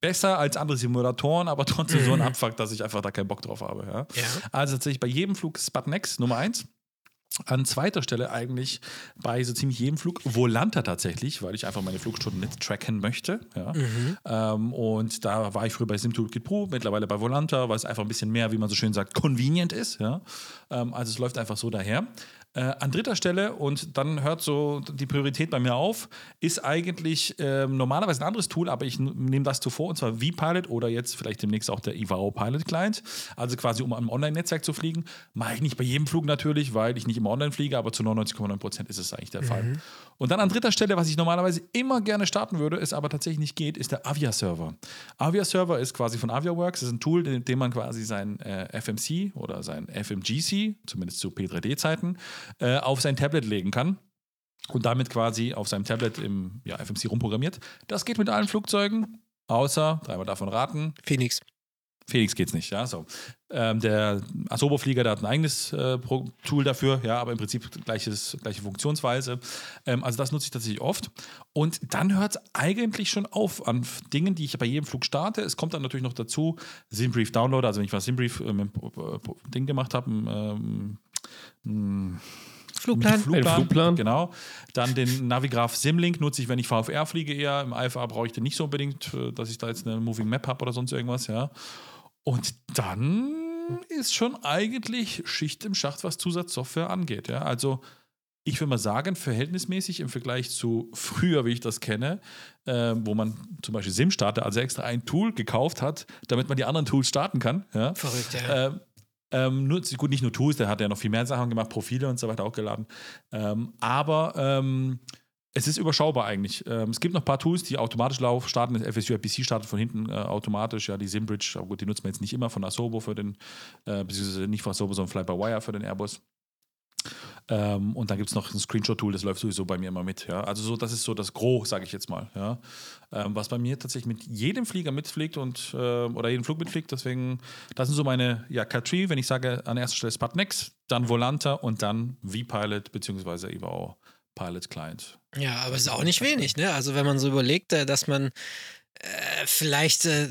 besser als andere Simulatoren, aber trotzdem so ein Abfuck, dass ich einfach da keinen Bock drauf habe. Ja? Ja. Also tatsächlich bei jedem Flug Sputnex Nummer eins. An zweiter Stelle eigentlich bei so ziemlich jedem Flug Volanta tatsächlich, weil ich einfach meine Flugstunden nicht tracken möchte. Ja. Ähm, und da war ich früher bei SimToolkit Pro, mittlerweile bei Volanta, weil es einfach ein bisschen mehr, wie man so schön sagt, convenient ist. Ja. Ähm, also es läuft einfach so daher. Äh, an dritter Stelle, und dann hört so die Priorität bei mir auf, ist eigentlich ähm, normalerweise ein anderes Tool, aber ich nehme das zuvor, und zwar vPilot oder jetzt vielleicht demnächst auch der IVAO Pilot Client. Also quasi, um am Online-Netzwerk zu fliegen. Mache ich nicht bei jedem Flug natürlich, weil ich nicht immer online fliege, aber zu 99,9 Prozent ist es eigentlich der Fall. Und dann an dritter Stelle, was ich normalerweise immer gerne starten würde, es aber tatsächlich nicht geht, ist der Avia-Server. Avia-Server ist quasi von AviaWorks, ist ein Tool, in dem man quasi sein äh, FMC oder sein FMGC, zumindest zu P3D-Zeiten, äh, auf sein Tablet legen kann und damit quasi auf seinem Tablet im ja, FMC rumprogrammiert. Das geht mit allen Flugzeugen, außer, dreimal davon raten, Phoenix. Felix geht's nicht, ja. So. Ähm, der Asobo-Flieger, der hat ein eigenes äh, Tool dafür, ja, aber im Prinzip gleiches, gleiche Funktionsweise. Ähm, also das nutze ich tatsächlich oft. Und dann hört es eigentlich schon auf an Dingen, die ich bei jedem Flug starte. Es kommt dann natürlich noch dazu, Simbrief Downloader, also wenn ich was Simbrief äh, mit dem Ding gemacht habe, ähm, Flugplan. mit Flugplan, Ein Flugplan. Genau. Dann den Navigraph Simlink nutze ich, wenn ich VFR fliege eher. Im IFA brauche ich den nicht so unbedingt, äh, dass ich da jetzt eine Moving Map habe oder sonst irgendwas, ja. Und dann ist schon eigentlich Schicht im Schacht, was Zusatzsoftware angeht, ja. Also ich würde mal sagen, verhältnismäßig im Vergleich zu früher, wie ich das kenne, äh, wo man zum Beispiel SimStarter, also extra ein Tool gekauft hat, damit man die anderen Tools starten kann. Ja? Verrückt, ja. Ähm, ähm, nur, gut, nicht nur Tools, der hat ja noch viel mehr Sachen gemacht, Profile und so weiter auch geladen. Ähm, aber ähm, es ist überschaubar eigentlich. Ähm, es gibt noch ein paar Tools, die automatisch laufen, starten. Das FSU IPC startet von hinten äh, automatisch. Ja, die Simbridge, aber gut, die nutzt man jetzt nicht immer von Asobo für den, äh, beziehungsweise nicht von Asobo, sondern Fly-by-Wire für den Airbus. Ähm, und dann gibt es noch ein Screenshot-Tool, das läuft sowieso bei mir immer mit. Ja? Also so, das ist so das Gros, sage ich jetzt mal. Ja? Ähm, was bei mir tatsächlich mit jedem Flieger mitfliegt und ähm, oder jedem Flug mitfliegt. Deswegen, das sind so meine ja, K3, wenn ich sage an erster Stelle Sputnex, dann Volanta und dann V-Pilot beziehungsweise EVO Pilot Client. Ja, aber es ist auch nicht wenig, ne? Also wenn man so überlegt, äh, dass man äh, vielleicht, äh,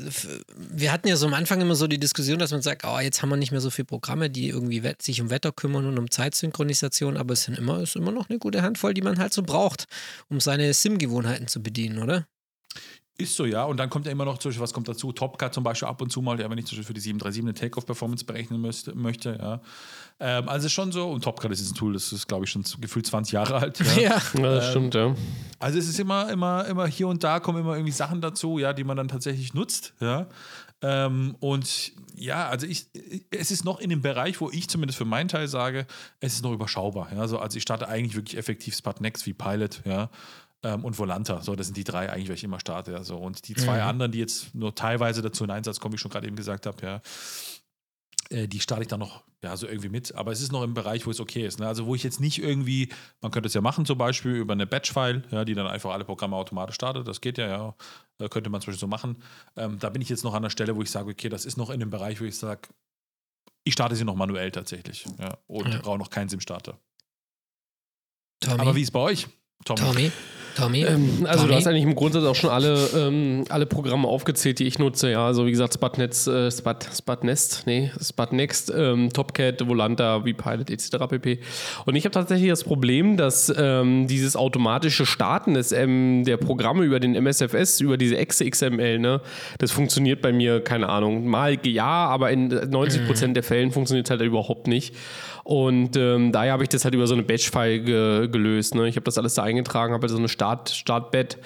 wir hatten ja so am Anfang immer so die Diskussion, dass man sagt, oh, jetzt haben wir nicht mehr so viele Programme, die irgendwie sich um Wetter kümmern und um Zeitsynchronisation, aber es sind immer, ist immer noch eine gute Handvoll, die man halt so braucht, um seine Sim-Gewohnheiten zu bedienen, oder? Ist so, ja. Und dann kommt ja immer noch, zum Beispiel, was kommt dazu? Topcat zum Beispiel ab und zu mal, ja, wenn ich zum Beispiel für die 737 eine Takeoff-Performance berechnen müsste, möchte, ja. Ähm, also ist schon so, und Topcat ist ein Tool, das ist, glaube ich, schon gefühlt 20 Jahre alt. Ja. Ja. Ja, das Ähm, stimmt, ja. Also es ist immer, immer, immer hier und da kommen immer irgendwie Sachen dazu, ja, die man dann tatsächlich nutzt, ja. Ähm, und ja, also ich, es ist noch in dem Bereich, wo ich zumindest für meinen Teil sage, es ist noch überschaubar. Ja? Also, also ich starte eigentlich wirklich effektiv Sputnex wie Pilot, ja. Ähm, und Volanta. So, das sind die drei eigentlich, welche ich immer starte. Ja, so. Und die zwei anderen, die jetzt nur teilweise dazu in Einsatz kommen, wie ich schon gerade eben gesagt habe, ja, äh, die starte ich dann noch ja, so irgendwie mit. Aber es ist noch im Bereich, wo es okay ist. Ne? Also wo ich jetzt nicht irgendwie, man könnte es ja machen zum Beispiel über eine Batch-File, ja, die dann einfach alle Programme automatisch startet. Das geht ja, ja. Äh, könnte man zum Beispiel so machen. Ähm, da bin ich jetzt noch an der Stelle, wo ich sage, okay, das ist noch in dem Bereich, wo ich sage, ich starte sie noch manuell tatsächlich. Ja, und Ja. brauche noch keinen SIM-Starter. Tommy. Aber wie ist bei euch, Tom? Tommy. Tommy? Ähm, also Tommy? du hast eigentlich im Grundsatz auch schon alle, ähm, alle Programme aufgezählt, die ich nutze. Ja, also wie gesagt, Sputnetz, äh, Sput, Sputnest, nee, Sputnext, ähm, Topcat, Volanta, vPilot etc. pp. Und ich habe tatsächlich das Problem, dass ähm, dieses automatische Starten des, ähm, der Programme über den MSFS, über diese Exe XML, ne, das funktioniert bei mir, keine Ahnung, mal ja, aber in 90 Prozent der Fällen funktioniert es halt überhaupt nicht. Und ähm, daher habe ich das halt über so eine Batch-File ge gelöst. Ne? Ich habe das alles da eingetragen, habe so eine Start Startbed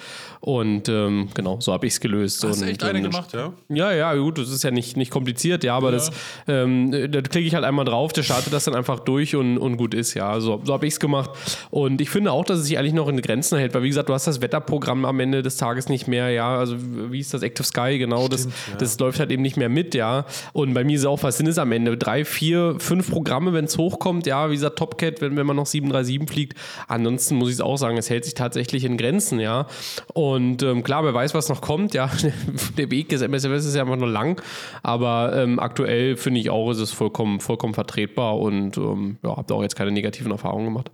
und ähm, genau, so habe ich es gelöst. Hast du echt eine gemacht, ja? Ja, ja, gut, das ist ja nicht, nicht kompliziert, ja, aber Ja. das, ähm, da klicke ich halt einmal drauf, der startet das dann einfach durch und, und gut ist, ja. So, so habe ich es gemacht. Und ich finde auch, dass es sich eigentlich noch in Grenzen hält, weil wie gesagt, du hast das Wetterprogramm am Ende des Tages nicht mehr, ja. Also wie ist das Active Sky, genau, das, das läuft halt eben nicht mehr mit, ja. Und bei mir ist auch, was sind es am Ende? Drei, vier, fünf Programme, wenn es hochkommt, ja, wie gesagt, Topcat, wenn, wenn man noch 737 fliegt. Ansonsten muss ich es auch sagen, es hält sich tatsächlich in Grenzen, ja. Und ähm, klar, wer weiß, was noch kommt, ja. Der Weg des MSFS ist ja einfach nur lang, aber ähm, aktuell finde ich auch, ist es vollkommen, vollkommen vertretbar und ähm, ja, habe da auch jetzt keine negativen Erfahrungen gemacht.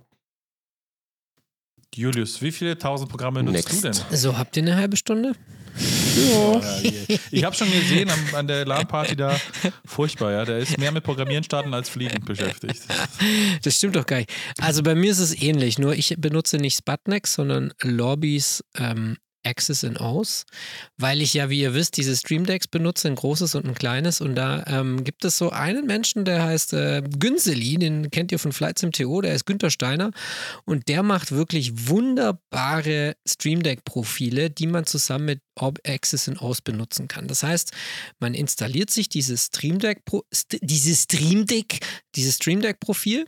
Julius, wie viele tausend Programme nutzt Next. du denn? So, habt ihr eine halbe Stunde? Ja, ich habe schon gesehen am, an der LAN-Party da, furchtbar, ja. Der ist mehr mit Programmieren starten als Fliegen beschäftigt. Das stimmt doch gar nicht. Also bei mir ist es ähnlich, nur ich benutze nicht Sputnex, sondern Lobbys ähm, Access in Aus, weil ich ja, wie ihr wisst, diese Stream Decks benutze, ein großes und ein kleines. Und da ähm, gibt es so einen Menschen, der heißt äh, Günseli, den kennt ihr von Flight Sim TO, der ist Günther Steiner. Und der macht wirklich wunderbare Stream Deck-Profile, die man zusammen mit Orb Access in Aus benutzen kann. Das heißt, man installiert sich dieses Stream Deck, Pro, st dieses Stream Deck, dieses Stream Deck Profil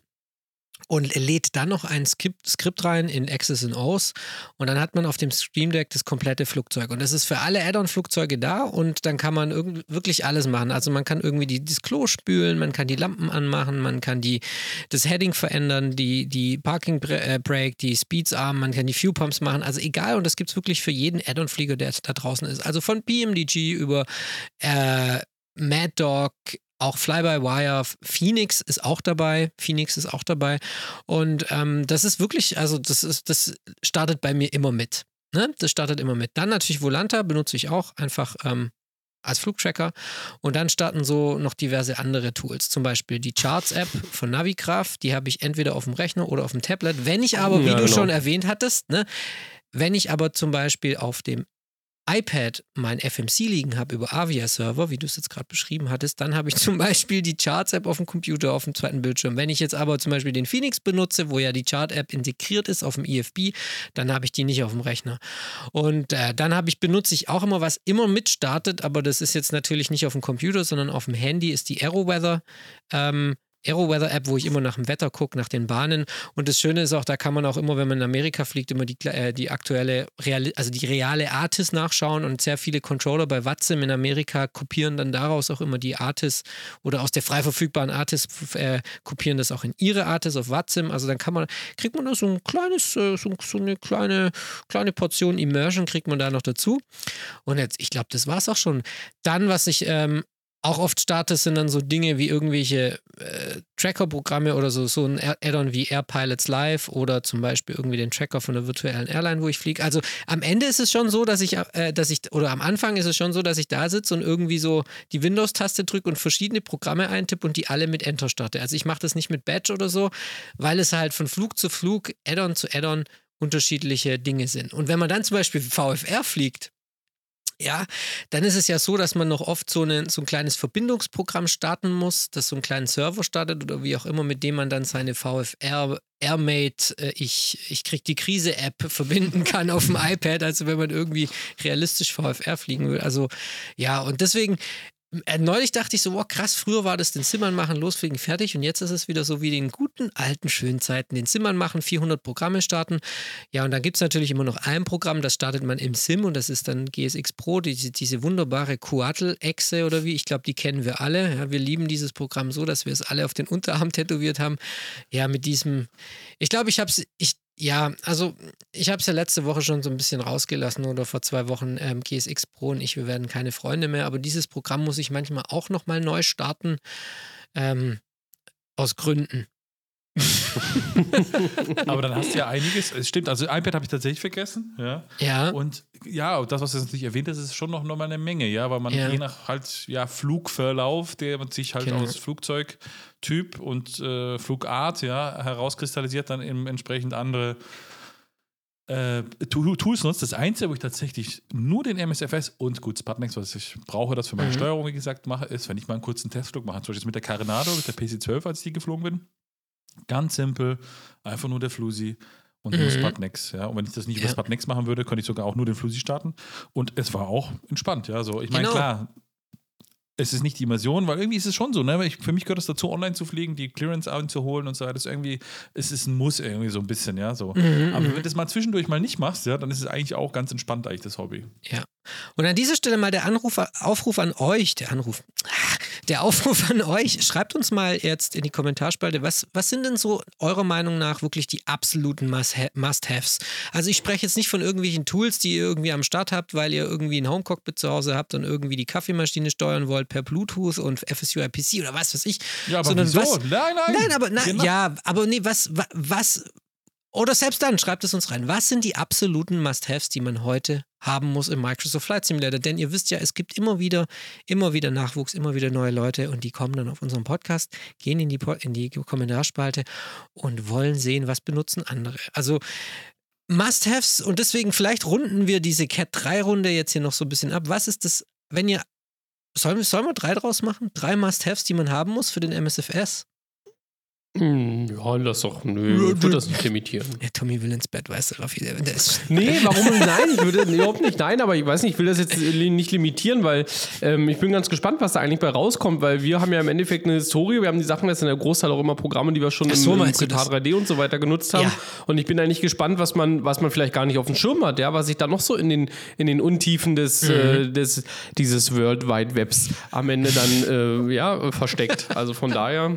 und lädt dann noch ein Skript, rein in Access in Aus und dann hat man auf dem Stream Deck das komplette Flugzeug und das ist für alle Add-on-Flugzeuge da und dann kann man wirklich alles machen. Also man kann irgendwie die, das Klo spülen, man kann die Lampen anmachen, man kann die, das Heading verändern, die, die Parking äh, Brake, die Speeds armen, man kann die Fuel Pumps machen, also egal und das gibt es wirklich für jeden Add-on-Flieger, der da draußen ist. Also von BMDG über äh, Mad Dog, auch Fly-by-Wire, Phoenix ist auch dabei. Phoenix ist auch dabei. Und ähm, das ist wirklich, also das ist, das startet bei mir immer mit. Ne? Das startet immer mit. Dann natürlich Volanta benutze ich auch einfach ähm, als Flugtracker. Und dann starten so noch diverse andere Tools. Zum Beispiel die Charts-App von Navigraph. Die habe ich entweder auf dem Rechner oder auf dem Tablet. Wenn ich aber, wie Ja, du genau. schon erwähnt hattest, ne, wenn ich aber zum Beispiel auf dem iPad mein FMC liegen habe über Avia-Server, wie du es jetzt gerade beschrieben hattest, dann habe ich zum Beispiel die Charts-App auf dem Computer auf dem zweiten Bildschirm. Wenn ich jetzt aber zum Beispiel den Phoenix benutze, wo ja die Chart-App integriert ist auf dem IFB, dann habe ich die nicht auf dem Rechner. Und äh, dann habe ich, benutze ich auch immer, was immer mitstartet, aber das ist jetzt natürlich nicht auf dem Computer, sondern auf dem Handy, ist die AeroWeather. Ähm, AeroWeather-App, wo ich immer nach dem Wetter gucke, nach den Bahnen. Und das Schöne ist auch, da kann man auch immer, wenn man in Amerika fliegt, immer die, äh, die aktuelle, reale, also die reale Artis nachschauen. Und sehr viele Controller bei Watsim in Amerika kopieren dann daraus auch immer die Artis oder aus der frei verfügbaren Artis äh, kopieren das auch in ihre Artis auf Watsim. Also dann kann man, kriegt man da so ein kleines, äh, so, so eine kleine, kleine Portion Immersion kriegt man da noch dazu. Und jetzt, ich glaube, das war es auch schon. Dann, was ich ähm, auch oft starte, sind dann so Dinge wie irgendwelche äh, Tracker-Programme oder so, so ein Add- Add-on wie Air Pilots Live oder zum Beispiel irgendwie den Tracker von der virtuellen Airline, wo ich fliege. Also am Ende ist es schon so, dass ich, äh, dass ich, oder am Anfang ist es schon so, dass ich da sitze und irgendwie so die Windows-Taste drücke und verschiedene Programme eintippe und die alle mit Enter starte. Also ich mache das nicht mit Badge oder so, weil es halt von Flug zu Flug, Add-on zu Add-on unterschiedliche Dinge sind. Und wenn man dann zum Beispiel VFR fliegt, ja, dann ist es ja so, dass man noch oft so, eine, so ein kleines Verbindungsprogramm starten muss, das so einen kleinen Server startet oder wie auch immer, mit dem man dann seine VFR Airmate, äh, ich, ich krieg die Krise-App verbinden kann auf dem iPad, also wenn man irgendwie realistisch VFR fliegen will. Also ja, und deswegen, neulich dachte ich so, wow, krass, früher war das den Zimmern machen, losfliegen, fertig. Und jetzt ist es wieder so wie den guten alten schönen Zeiten. Den Zimmern machen, 400 Programme starten. Ja, und dann gibt es natürlich immer noch ein Programm, das startet man im Sim und das ist dann GSX Pro, diese, diese wunderbare Quatel-Echse oder wie. Ich glaube, die kennen wir alle. Ja, wir lieben dieses Programm so, dass wir es alle auf den Unterarm tätowiert haben. Ja, mit diesem, ich glaube, ich habe es, ich, ja, also ich habe es ja letzte Woche schon so ein bisschen rausgelassen oder vor zwei Wochen ähm, GSX Pro und ich, wir werden keine Freunde mehr, aber dieses Programm muss ich manchmal auch nochmal neu starten, ähm, aus Gründen. Aber dann hast du ja einiges. Es stimmt, also iPad habe ich tatsächlich vergessen. Ja. Ja. Und ja, das, was du jetzt natürlich erwähnt hast, ist schon noch, noch mal eine Menge, ja, weil man Ja. je nach halt ja, Flugverlauf, der man sich halt Genau. aus Flugzeugtyp und äh, Flugart ja, herauskristallisiert, dann eben entsprechend andere äh, Tools nutzt. Das Einzige, wo ich tatsächlich nur den MSFS und gut, Sputniks, was ich brauche, das für meine Mhm. Steuerung, wie gesagt, mache, ist, wenn ich mal einen kurzen Testflug mache, zum Beispiel mit der Carenado, mit der PC-12, als ich die geflogen bin. Ganz simpel, einfach nur der Flusi und Mhm. Sputniks. Ja. Und wenn ich das nicht über Ja. Sputniks machen würde, könnte ich sogar auch nur den Flusi starten. Und es war auch entspannt. Ja. So, ich meine, Genau. klar, es ist nicht die Immersion, weil irgendwie ist es schon so, ne? Ich, für mich gehört es dazu, online zu fliegen, die Clearance einzuholen und so weiter. Das ist irgendwie, es ist ein Muss irgendwie so ein bisschen, ja. So. Mhm, Aber wenn du das mal zwischendurch mal nicht machst, ja, dann ist es eigentlich auch ganz entspannt, eigentlich das Hobby. Ja. Und an dieser Stelle mal der Anruf, Aufruf an euch, der Anruf, der Aufruf an euch. Schreibt uns mal jetzt in die Kommentarspalte, was, was sind denn so eurer Meinung nach wirklich die absoluten Must-Ha- Must-Haves? Also ich spreche jetzt nicht von irgendwelchen Tools, die ihr irgendwie am Start habt, weil ihr irgendwie ein Homecockpit zu Hause habt und irgendwie die Kaffeemaschine steuern wollt per Bluetooth und FSUIPC oder was weiß ich. Ja, aber Sondern wieso? was- nein, nein. Nein, aber nein, Genau. ja, aber nee, was, wa- was, oder selbst dann, schreibt es uns rein. Was sind die absoluten Must-Haves, die man heute haben muss im Microsoft Flight Simulator? Denn ihr wisst ja, es gibt immer wieder, immer wieder Nachwuchs, immer wieder neue Leute und die kommen dann auf unseren Podcast, gehen in die, in die Kommentarspalte und wollen sehen, was benutzen andere. Also Must-Haves und deswegen vielleicht runden wir diese Cat 3 Runde jetzt hier noch so ein bisschen ab. Was ist das, wenn ihr Sollen sollen wir drei draus machen? Drei Must-Haves, die man haben muss für den MSFS? Hm, ja, lass doch. Nö, ich würde das nicht limitieren. Ja, Tommy will ins Bett, weißt du, Raffi. Der, der ist, Nee, warum? Nein, ich würde überhaupt nicht. Nein, aber ich weiß nicht, ich will das jetzt li- nicht limitieren, weil ähm, ich bin ganz gespannt, was da eigentlich bei rauskommt, weil wir haben ja im Endeffekt eine Historie. Wir haben die Sachen, das sind ja Großteil auch immer Programme, die wir schon Ach so, im, im meinst du das? 3D und so weiter genutzt haben. Ja. Und ich bin eigentlich gespannt, was man, was man vielleicht gar nicht auf dem Schirm hat, ja, was sich da noch so in den, in den Untiefen des, äh, des, dieses World Wide Webs am Ende dann äh, ja, versteckt. Also von daher.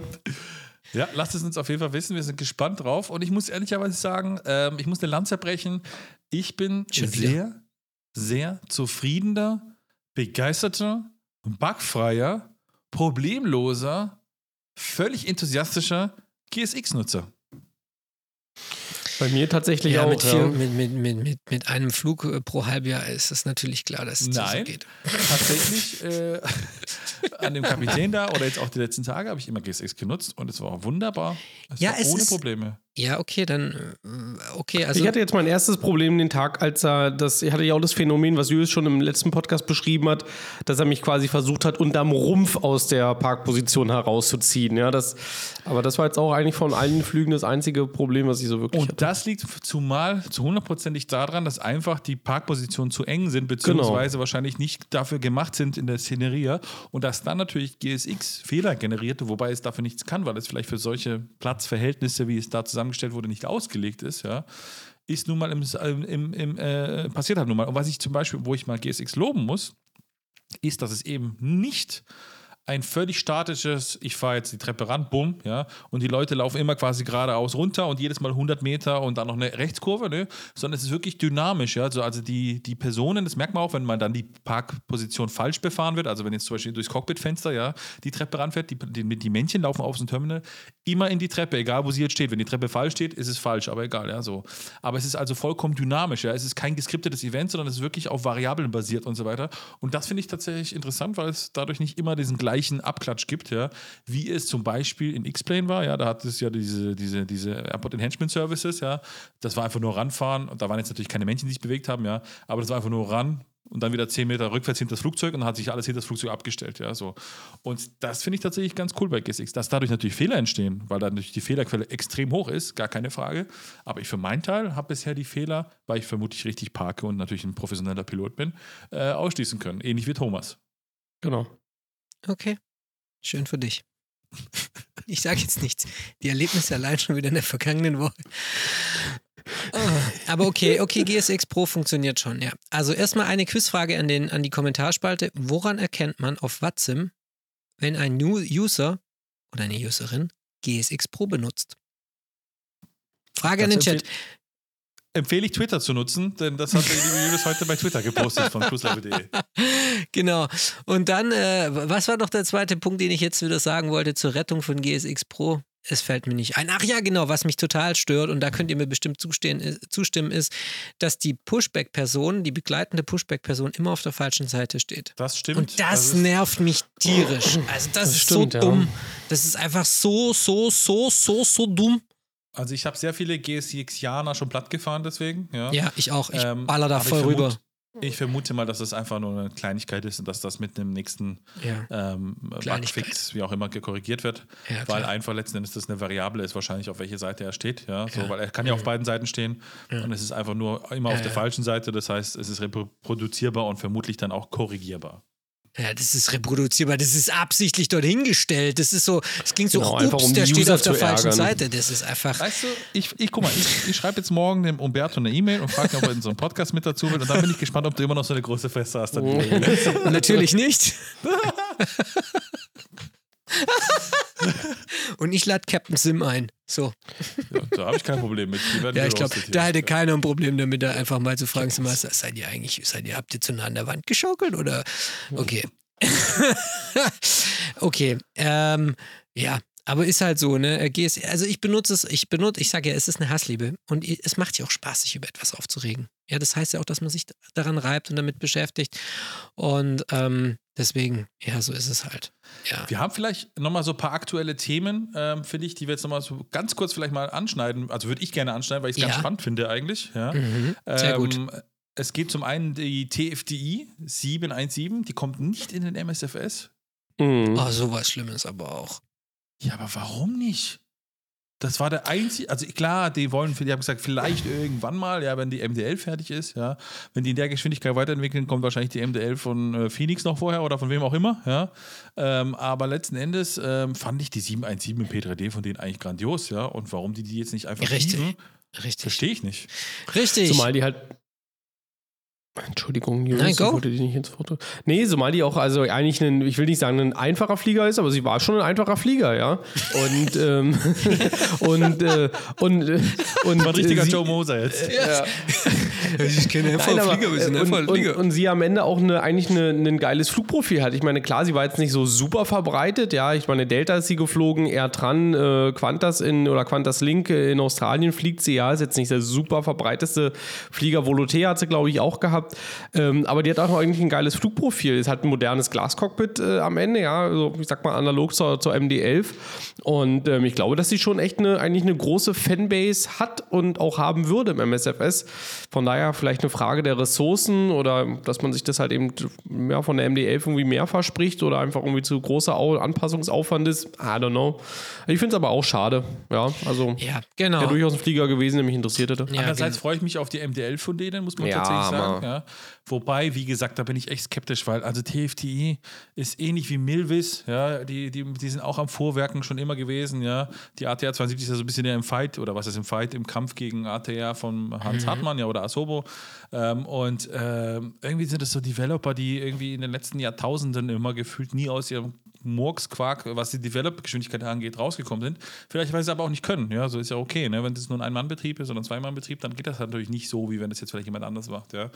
Ja, lasst es uns auf jeden Fall wissen. Wir sind gespannt drauf. Und ich muss ehrlicherweise sagen, ähm, ich muss eine Lanze brechen. Ich bin Schon wieder. sehr, sehr zufriedener, begeisterter, bugfreier, problemloser, völlig enthusiastischer GSX-Nutzer. Bei mir tatsächlich ja, auch. mit, ja. vier, mit, mit, mit, mit, mit einem Flug äh, pro Halbjahr ist es natürlich klar, dass es so Nein. geht. Tatsächlich äh, an dem Kapitän da oder jetzt auch die letzten Tage habe ich immer GSX genutzt und es war wunderbar. Es Ja, war es ohne ist- Probleme. Ja, okay, dann, äh, okay, also. ich hatte jetzt mein erstes Problem den Tag, als er das, ich hatte ja auch das Phänomen, was Julius schon im letzten Podcast beschrieben hat, dass er mich quasi versucht hat, unterm Rumpf aus der Parkposition herauszuziehen. Ja, das, aber das war jetzt auch eigentlich von allen Flügen das einzige Problem, was ich so wirklich Und das liegt zumal zu hundertprozentig daran, dass einfach die Parkpositionen zu eng sind, Genau. beziehungsweise wahrscheinlich nicht dafür gemacht sind in der Szenerie. Und dass dann natürlich GSX Fehler generierte, wobei es dafür nichts kann, weil es vielleicht für solche Platzverhältnisse, wie es da zusammengestellt wurde, nicht ausgelegt ist, ja. Ist nun mal im, im, im äh, passiert halt nun mal. Und was ich zum Beispiel, wo ich mal GSX loben muss, ist, dass es eben nicht ein völlig statisches, ich fahre jetzt die Treppe ran, bumm, ja, und die Leute laufen immer quasi geradeaus runter und jedes Mal 100 Meter und dann noch eine Rechtskurve, ne, sondern es ist wirklich dynamisch, ja, also, also die, die Personen, das merkt man auch, wenn man dann die Parkposition falsch befahren wird, also wenn jetzt zum Beispiel durchs Cockpitfenster, ja, die Treppe ranfährt, die, die, die Männchen laufen auf dem Terminal, immer in die Treppe, egal wo sie jetzt steht, wenn die Treppe falsch steht, ist es falsch, aber egal, ja, so. Aber es ist also vollkommen dynamisch, ja, es ist kein geskriptetes Event, sondern es ist wirklich auf Variablen basiert und so weiter. Und das finde ich tatsächlich interessant, weil es dadurch nicht immer diesen gleichen Abklatsch gibt, ja, wie es zum Beispiel in X-Plane war, ja, da hat es ja diese, diese, diese Airport Enhancement Services, ja, das war einfach nur ranfahren und da waren jetzt natürlich keine Menschen, die sich bewegt haben, ja, aber das war einfach nur ran und dann wieder 10 Meter rückwärts hinter das Flugzeug und dann hat sich alles hinter das Flugzeug abgestellt, ja, so. Und das finde ich tatsächlich ganz cool bei GSX, dass dadurch natürlich Fehler entstehen, weil dann natürlich die Fehlerquelle extrem hoch ist, gar keine Frage, aber ich für meinen Teil habe bisher die Fehler, weil ich vermutlich richtig parke und natürlich ein professioneller Pilot bin, äh, ausschließen können, ähnlich wie Thomas. Genau. Okay, schön für dich. Ich sage jetzt nichts. Die Erlebnisse allein schon wieder in der vergangenen Woche. Ah, Aber okay, okay, GSX Pro funktioniert schon, ja. Also erstmal eine Quizfrage an, den, an die Kommentarspalte. Woran erkennt man auf Watsim, wenn ein New User oder eine Userin GSX Pro benutzt? Frage an den Das Chat. Empfehle ich Twitter zu nutzen, denn das hat der liebe Julius heute bei Twitter gepostet von cruiselevel.de. Genau. Und dann, äh, was war noch der zweite Punkt, den ich jetzt wieder sagen wollte zur Rettung von GSX Pro? es fällt mir nicht ein. Ach ja, genau, was mich total stört, und da könnt ihr mir bestimmt zustehen, äh, zustimmen, ist, dass die Pushback-Person, die begleitende Pushback-Person immer auf der falschen Seite steht. Das stimmt. Und das, ist- nervt mich tierisch. Also das, Das ist stimmt, so ja. dumm. Das ist einfach so, so, so, so, so dumm. Also ich habe sehr viele GSX-Janer schon platt gefahren deswegen. Ja, Ja, ich auch. Ich Ähm, baller da aber ich voll vermute- rüber. Ich vermute mal, dass das einfach nur eine Kleinigkeit ist und dass das mit dem nächsten Ja. ähm. Bugfix, wie auch immer, korrigiert wird. Ja, weil einfach letzten Endes das eine Variable ist, wahrscheinlich auf welche Seite er steht. Ja, so, Ja. weil er kann ja auf beiden Seiten stehen und es ist einfach nur immer auf der falschen Seite. Das heißt, es ist reproduzierbar und vermutlich dann auch korrigierbar. Ja, das ist reproduzierbar, das ist absichtlich dorthin gestellt. Das ist so, es klingt so, Genau, ups, einfach um der steht User auf der falschen ärgern. Seite. Das ist einfach. Weißt du, ich, ich guck mal, ich, ich schreibe jetzt morgen dem Umberto eine E-Mail und frage ihn, ob er in so einem Podcast mit dazu will. Und dann bin ich gespannt, ob du immer noch so eine große Fresse hast. Dann Natürlich nicht. Und ich lade Captain Sim ein. So. ja, da habe ich kein Problem mit. Ja, ich glaube, da hätte keiner ein Problem damit, da einfach mal zu fragen, Sim, seid ihr eigentlich, seid ihr, habt ihr zu nah an der Wand geschaukelt oder? Okay. okay. Ähm, ja, aber ist halt so, ne? GS, also ich benutze es, ich benutze, ich sage ja, es ist eine Hassliebe und es macht ja auch Spaß, sich über etwas aufzuregen. Ja, das heißt ja auch, dass man sich daran reibt und damit beschäftigt. Und ähm, deswegen, ja, so ist es halt. Ja. Wir haben vielleicht nochmal so ein paar aktuelle Themen, ähm, finde ich, die wir jetzt nochmal so ganz kurz vielleicht mal anschneiden. Also würde ich gerne anschneiden, weil ich es ganz Ja. spannend finde eigentlich. Ja. Mhm. Sehr gut. Ähm, Es geht zum einen die TFDI 717, die kommt nicht in den MSFS. Mhm. Oh, sowas Schlimmes aber auch. Ja, aber warum nicht? Das war der einzige, also klar, die wollen, die haben gesagt, vielleicht irgendwann mal, ja, wenn die MDL fertig ist, ja, wenn die in der Geschwindigkeit weiterentwickeln, kommt wahrscheinlich die MDL von äh, Phoenix noch vorher oder von wem auch immer, ja. Ähm, aber letzten Endes ähm, fand ich die 717 im P3D von denen eigentlich grandios, ja. Und warum die die jetzt nicht einfach Richtig. Richtig. verstehe ich nicht. Richtig. Zumal die halt. Entschuldigung, Julius, Nein, ich go. wollte dich nicht ins Foto. Nee, zumal die auch, also eigentlich ein, ich will nicht sagen, ein einfacher Flieger ist, aber sie war schon ein einfacher Flieger, ja. Und, ähm, und, äh, und, äh, und. War ein richtiger sie, Joe Moser jetzt. Ich kenne Nein, aber, äh, und, und, und sie am Ende auch eine, eigentlich eine, ein geiles Flugprofil hat. Ich meine, klar, sie war jetzt nicht so super verbreitet. Ja, ich meine, Delta ist sie geflogen, eher dran. Äh, Qantas in oder Qantas Link äh, in Australien fliegt sie. Ja, ist jetzt nicht der super verbreiteste Flieger. Volotea hat sie, glaube ich, auch gehabt. Ähm, aber die hat auch eigentlich ein geiles Flugprofil. Es hat ein modernes Glascockpit äh, am Ende. Ja, also, ich sag mal analog zur, zur MD11. Und ähm, ich glaube, dass sie schon echt eine, eigentlich eine große Fanbase hat und auch haben würde im MSFS. Von daher vielleicht eine Frage der Ressourcen oder dass man sich das halt eben mehr von der MD11 irgendwie mehr verspricht oder einfach irgendwie zu großer Au- Anpassungsaufwand ist. I don't know. Ich finde es aber auch schade. Ja, also Ja, genau. wäre durchaus ein Flieger gewesen, der mich interessiert hätte. Ja, Andererseits genau. freue ich mich auf die MDL von denen, muss man Ja, tatsächlich sagen. Ja. Wobei, wie gesagt, da bin ich echt skeptisch, weil also TFTI ist ähnlich wie Milvis, ja, die, die, die sind auch am Vorwerken schon immer gewesen, ja. Die ATR 72 ist ja so ein bisschen ja im Fight, oder was ist im Fight, im Kampf gegen ATR von Hans Mhm. Hartmann, ja, oder Asobo. Ähm, und ähm, irgendwie sind das so Developer, die irgendwie in den letzten Jahrtausenden immer gefühlt nie aus ihrem Murksquark, was die Develop-Geschwindigkeit angeht, rausgekommen sind. Vielleicht, weil sie es aber auch nicht können. Ja, so ist ja okay. Ne? Wenn das nur ein Ein-Mann-Betrieb ist oder ein Zwei-Mann-Betrieb, dann geht das natürlich nicht so, wie wenn das jetzt vielleicht jemand anders macht. Ja,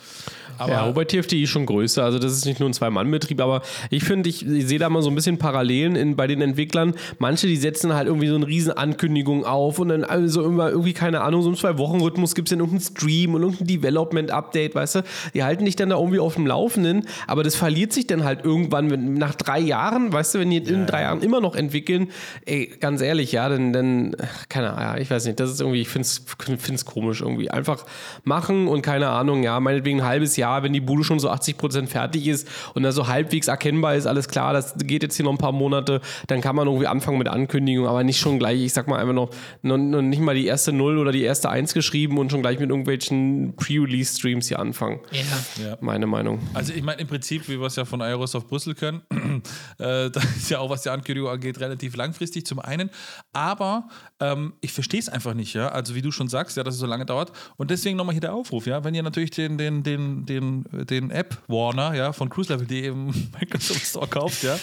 aber ja, wobei TFDI schon größer. Also das ist nicht nur ein Zwei-Mann-Betrieb, aber ich finde, ich, ich sehe da mal so ein bisschen Parallelen in, bei den Entwicklern. Manche, die setzen halt irgendwie so eine riesen Ankündigung auf und dann also immer irgendwie, keine Ahnung, so im Zwei-Wochen-Rhythmus gibt es dann irgendeinen Stream und irgendein Development-Update, weißt du? Die halten dich dann da irgendwie auf dem Laufenden, aber das verliert sich dann halt irgendwann wenn, nach drei Jahren, weißt du, wenn die in drei Jahren immer noch entwickeln, ey, ganz ehrlich, ja, dann, dann keine Ahnung, ja, ich weiß nicht, das ist irgendwie, ich finde es komisch irgendwie. Einfach machen und keine Ahnung, ja, meinetwegen ein halbes Jahr, wenn die Bude schon so 80% fertig ist und da so halbwegs erkennbar ist, alles klar, das geht jetzt hier noch ein paar Monate, dann kann man irgendwie anfangen mit Ankündigung, aber nicht schon gleich, ich sag mal einfach noch, noch, noch nicht mal die erste Null oder die erste Eins geschrieben und schon gleich mit irgendwelchen Pre-Release-Streams hier anfangen. Ja. Ja. Meine Meinung. Also ich meine im Prinzip, wie wir es ja von Aerosoft Brüssel können, äh, das ist ja auch, was die Ankündigung angeht, relativ langfristig zum einen. Aber ähm, ich verstehe es einfach nicht, ja. Also wie du schon sagst, ja, dass es so lange dauert. Und deswegen nochmal hier der Aufruf, ja, wenn ihr natürlich den, den, den, den, den App Warner, ja, von cruiselevel.de im Microsoft Store kauft, ja,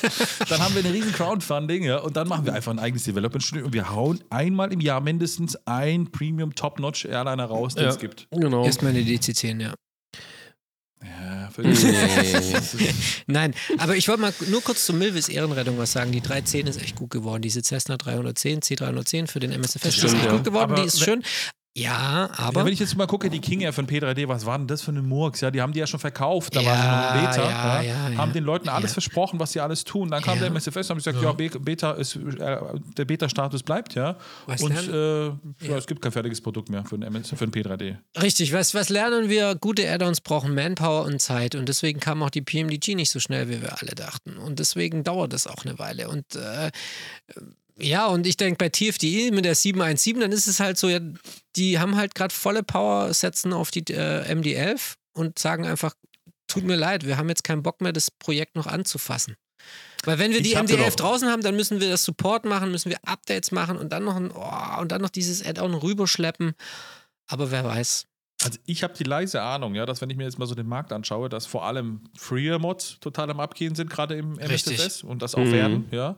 dann haben wir eine riesen Crowdfunding, ja, und dann machen wir einfach ein eigenes Development Studio und wir hauen einmal im Jahr mindestens ein Premium Top-Notch Airliner raus, den Ja. es gibt. Genau. Erstmal eine DC-10, ja. Ja. Für Nein, aber ich wollte mal nur kurz zu Milvis Ehrenrettung was sagen. Die 310 ist echt gut geworden. Diese Cessna 310, C310 für den MSFS ist echt ja. gut geworden. Aber die ist schön. Ja, aber. Ja, wenn ich jetzt mal gucke, die King Air von P3D, was war denn das für eine Murks? Ja, die haben die ja schon verkauft, da war sie noch Ja, Beta. ja, Ja, ja, haben ja. den Leuten alles Ja. versprochen, was sie alles tun. Dann kam Ja. der MSFS und haben gesagt, ja, Be- Beta ist, äh, der Beta-Status bleibt, ja. Was und lernen- äh, ja, es gibt kein fertiges Produkt mehr für den, MS, für den P3D. Richtig, was, was lernen wir? Gute Add-ons brauchen Manpower und Zeit und deswegen kam auch die PMDG nicht so schnell, wie wir alle dachten. Und deswegen dauert es auch eine Weile. Und äh, ja, und ich denke, bei TFDE mit der 717, dann ist es halt so, ja, die haben halt gerade volle Power, setzen auf die äh, MD11 und sagen einfach, tut mir leid, wir haben jetzt keinen Bock mehr, das Projekt noch anzufassen. Weil wenn wir die hab MD11 noch- draußen haben, dann müssen wir das Support machen, müssen wir Updates machen und dann noch ein, oh, und dann noch dieses Add-on rüberschleppen. Aber wer weiß. Also ich habe die leise Ahnung, ja, dass wenn ich mir jetzt mal so den Markt anschaue, dass vor allem Freer-Mods total am Abgehen sind, gerade im Richtig. MSFS und das auch Mhm. werden, ja.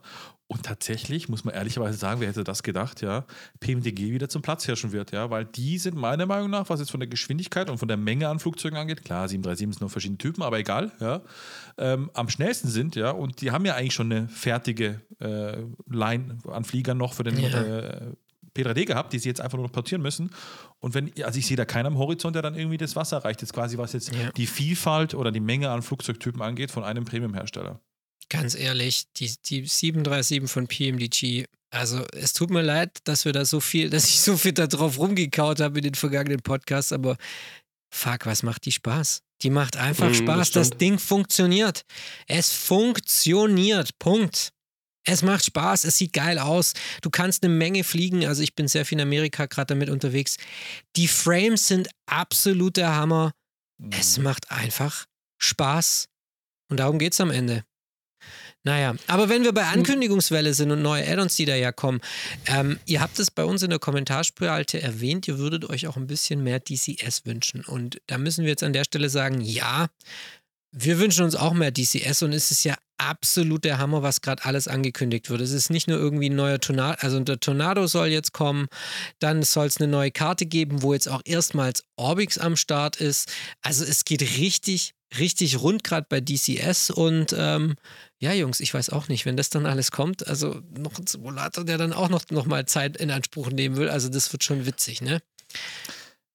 Und tatsächlich, muss man ehrlicherweise sagen, wer hätte das gedacht, ja, PMDG wieder zum Platzhirschen wird, ja, weil die sind meiner Meinung nach, was jetzt von der Geschwindigkeit und von der Menge an Flugzeugen angeht, klar, 737 sind nur verschiedene Typen, aber egal, ja, ähm, am schnellsten sind, ja, und die haben ja eigentlich schon eine fertige äh, Line an Fliegern noch für den Ja. äh, P3D gehabt, die sie jetzt einfach nur noch portieren müssen. Und wenn, also ich sehe da keinen am Horizont, der dann irgendwie das Wasser reicht. Jetzt quasi, was jetzt Ja. die Vielfalt oder die Menge an Flugzeugtypen angeht von einem Premium-Hersteller. Ganz ehrlich, die, die 737 von PMDG, also es tut mir leid, dass wir da so viel, dass ich so viel da drauf rumgekaut habe in den vergangenen Podcasts, aber fuck, was macht die Spaß? Die macht einfach Mm, das Spaß. Das, stimmt. Ding funktioniert. Es funktioniert. Punkt. Es macht Spaß, es sieht geil aus. Du kannst eine Menge fliegen. Also ich bin sehr viel in Amerika gerade damit unterwegs. Die Frames sind absolut der Hammer. Es macht einfach Spaß. Und darum geht es am Ende. Naja, aber wenn wir bei Ankündigungswelle sind und neue Add-ons, die da ja kommen, ähm, ihr habt es bei uns in der Kommentarspalte erwähnt, ihr würdet euch auch ein bisschen mehr DCS wünschen. Und da müssen wir jetzt an der Stelle sagen, ja, wir wünschen uns auch mehr DCS und es ist ja absolut der Hammer, was gerade alles angekündigt wird. Es ist nicht nur irgendwie ein neuer Tornado, also der Tornado soll jetzt kommen, dann soll es eine neue Karte geben, wo jetzt auch erstmals Orbix am Start ist. Also es geht richtig, richtig rund gerade bei DCS und ähm, ja, Jungs, ich weiß auch nicht, wenn das dann alles kommt, also noch ein Simulator, der dann auch noch, noch mal Zeit in Anspruch nehmen will, also das wird schon witzig, ne?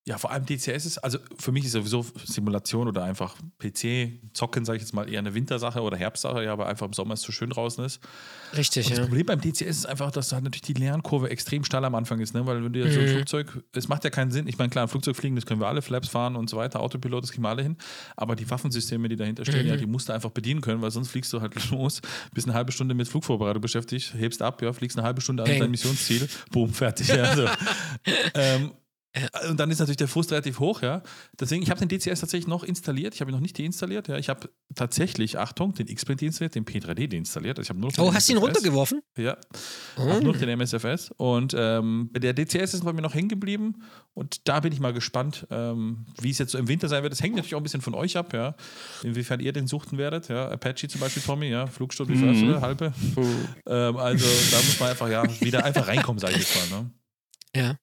Ja, vor allem DCS ist, also für mich ist sowieso Simulation oder einfach PC, zocken, sage ich jetzt mal, eher eine Wintersache oder Herbstsache, ja, aber einfach im Sommer es zu schön draußen ist. Richtig, Und das ja. Problem beim DCS ist einfach, dass halt natürlich die Lernkurve extrem steil am Anfang ist, ne? weil wenn du jetzt so ein Mhm. Flugzeug, es macht ja keinen Sinn, ich meine, klar, ein Flugzeug fliegen, das können wir alle, Flaps fahren und so weiter, Autopilot, das kriegen wir alle hin, aber die Waffensysteme, die dahinter stehen, Mhm. ja, die musst du einfach bedienen können, weil sonst fliegst du halt los, bist eine halbe Stunde mit Flugvorbereitung beschäftigt, hebst ab, ja, fliegst eine halbe Stunde an dein Missionsziel, boom, fertig. Ja, also. ähm, und dann ist natürlich der Frust relativ hoch, ja. Deswegen, ich habe den DCS tatsächlich noch installiert. Ich habe ihn noch nicht deinstalliert, ja. Ich habe tatsächlich, Achtung, den X-Plane deinstalliert, den P3D deinstalliert. Also ich habe nur noch den Oh, hast du ihn runtergeworfen? Ja, Oh. hab nur noch den MSFS. Und ähm, der DCS ist bei mir noch hängen geblieben. Und da bin ich mal gespannt, ähm, wie es jetzt so im Winter sein wird. Das hängt natürlich auch ein bisschen von euch ab, ja. Inwiefern ihr den suchten werdet, ja. Apache zum Beispiel, Tommy, ja. Flugstunde, wie viel hast du da? Halbe. Ähm, also da muss man einfach, ja, wieder einfach reinkommen, sage ich jetzt mal, ne? Ja.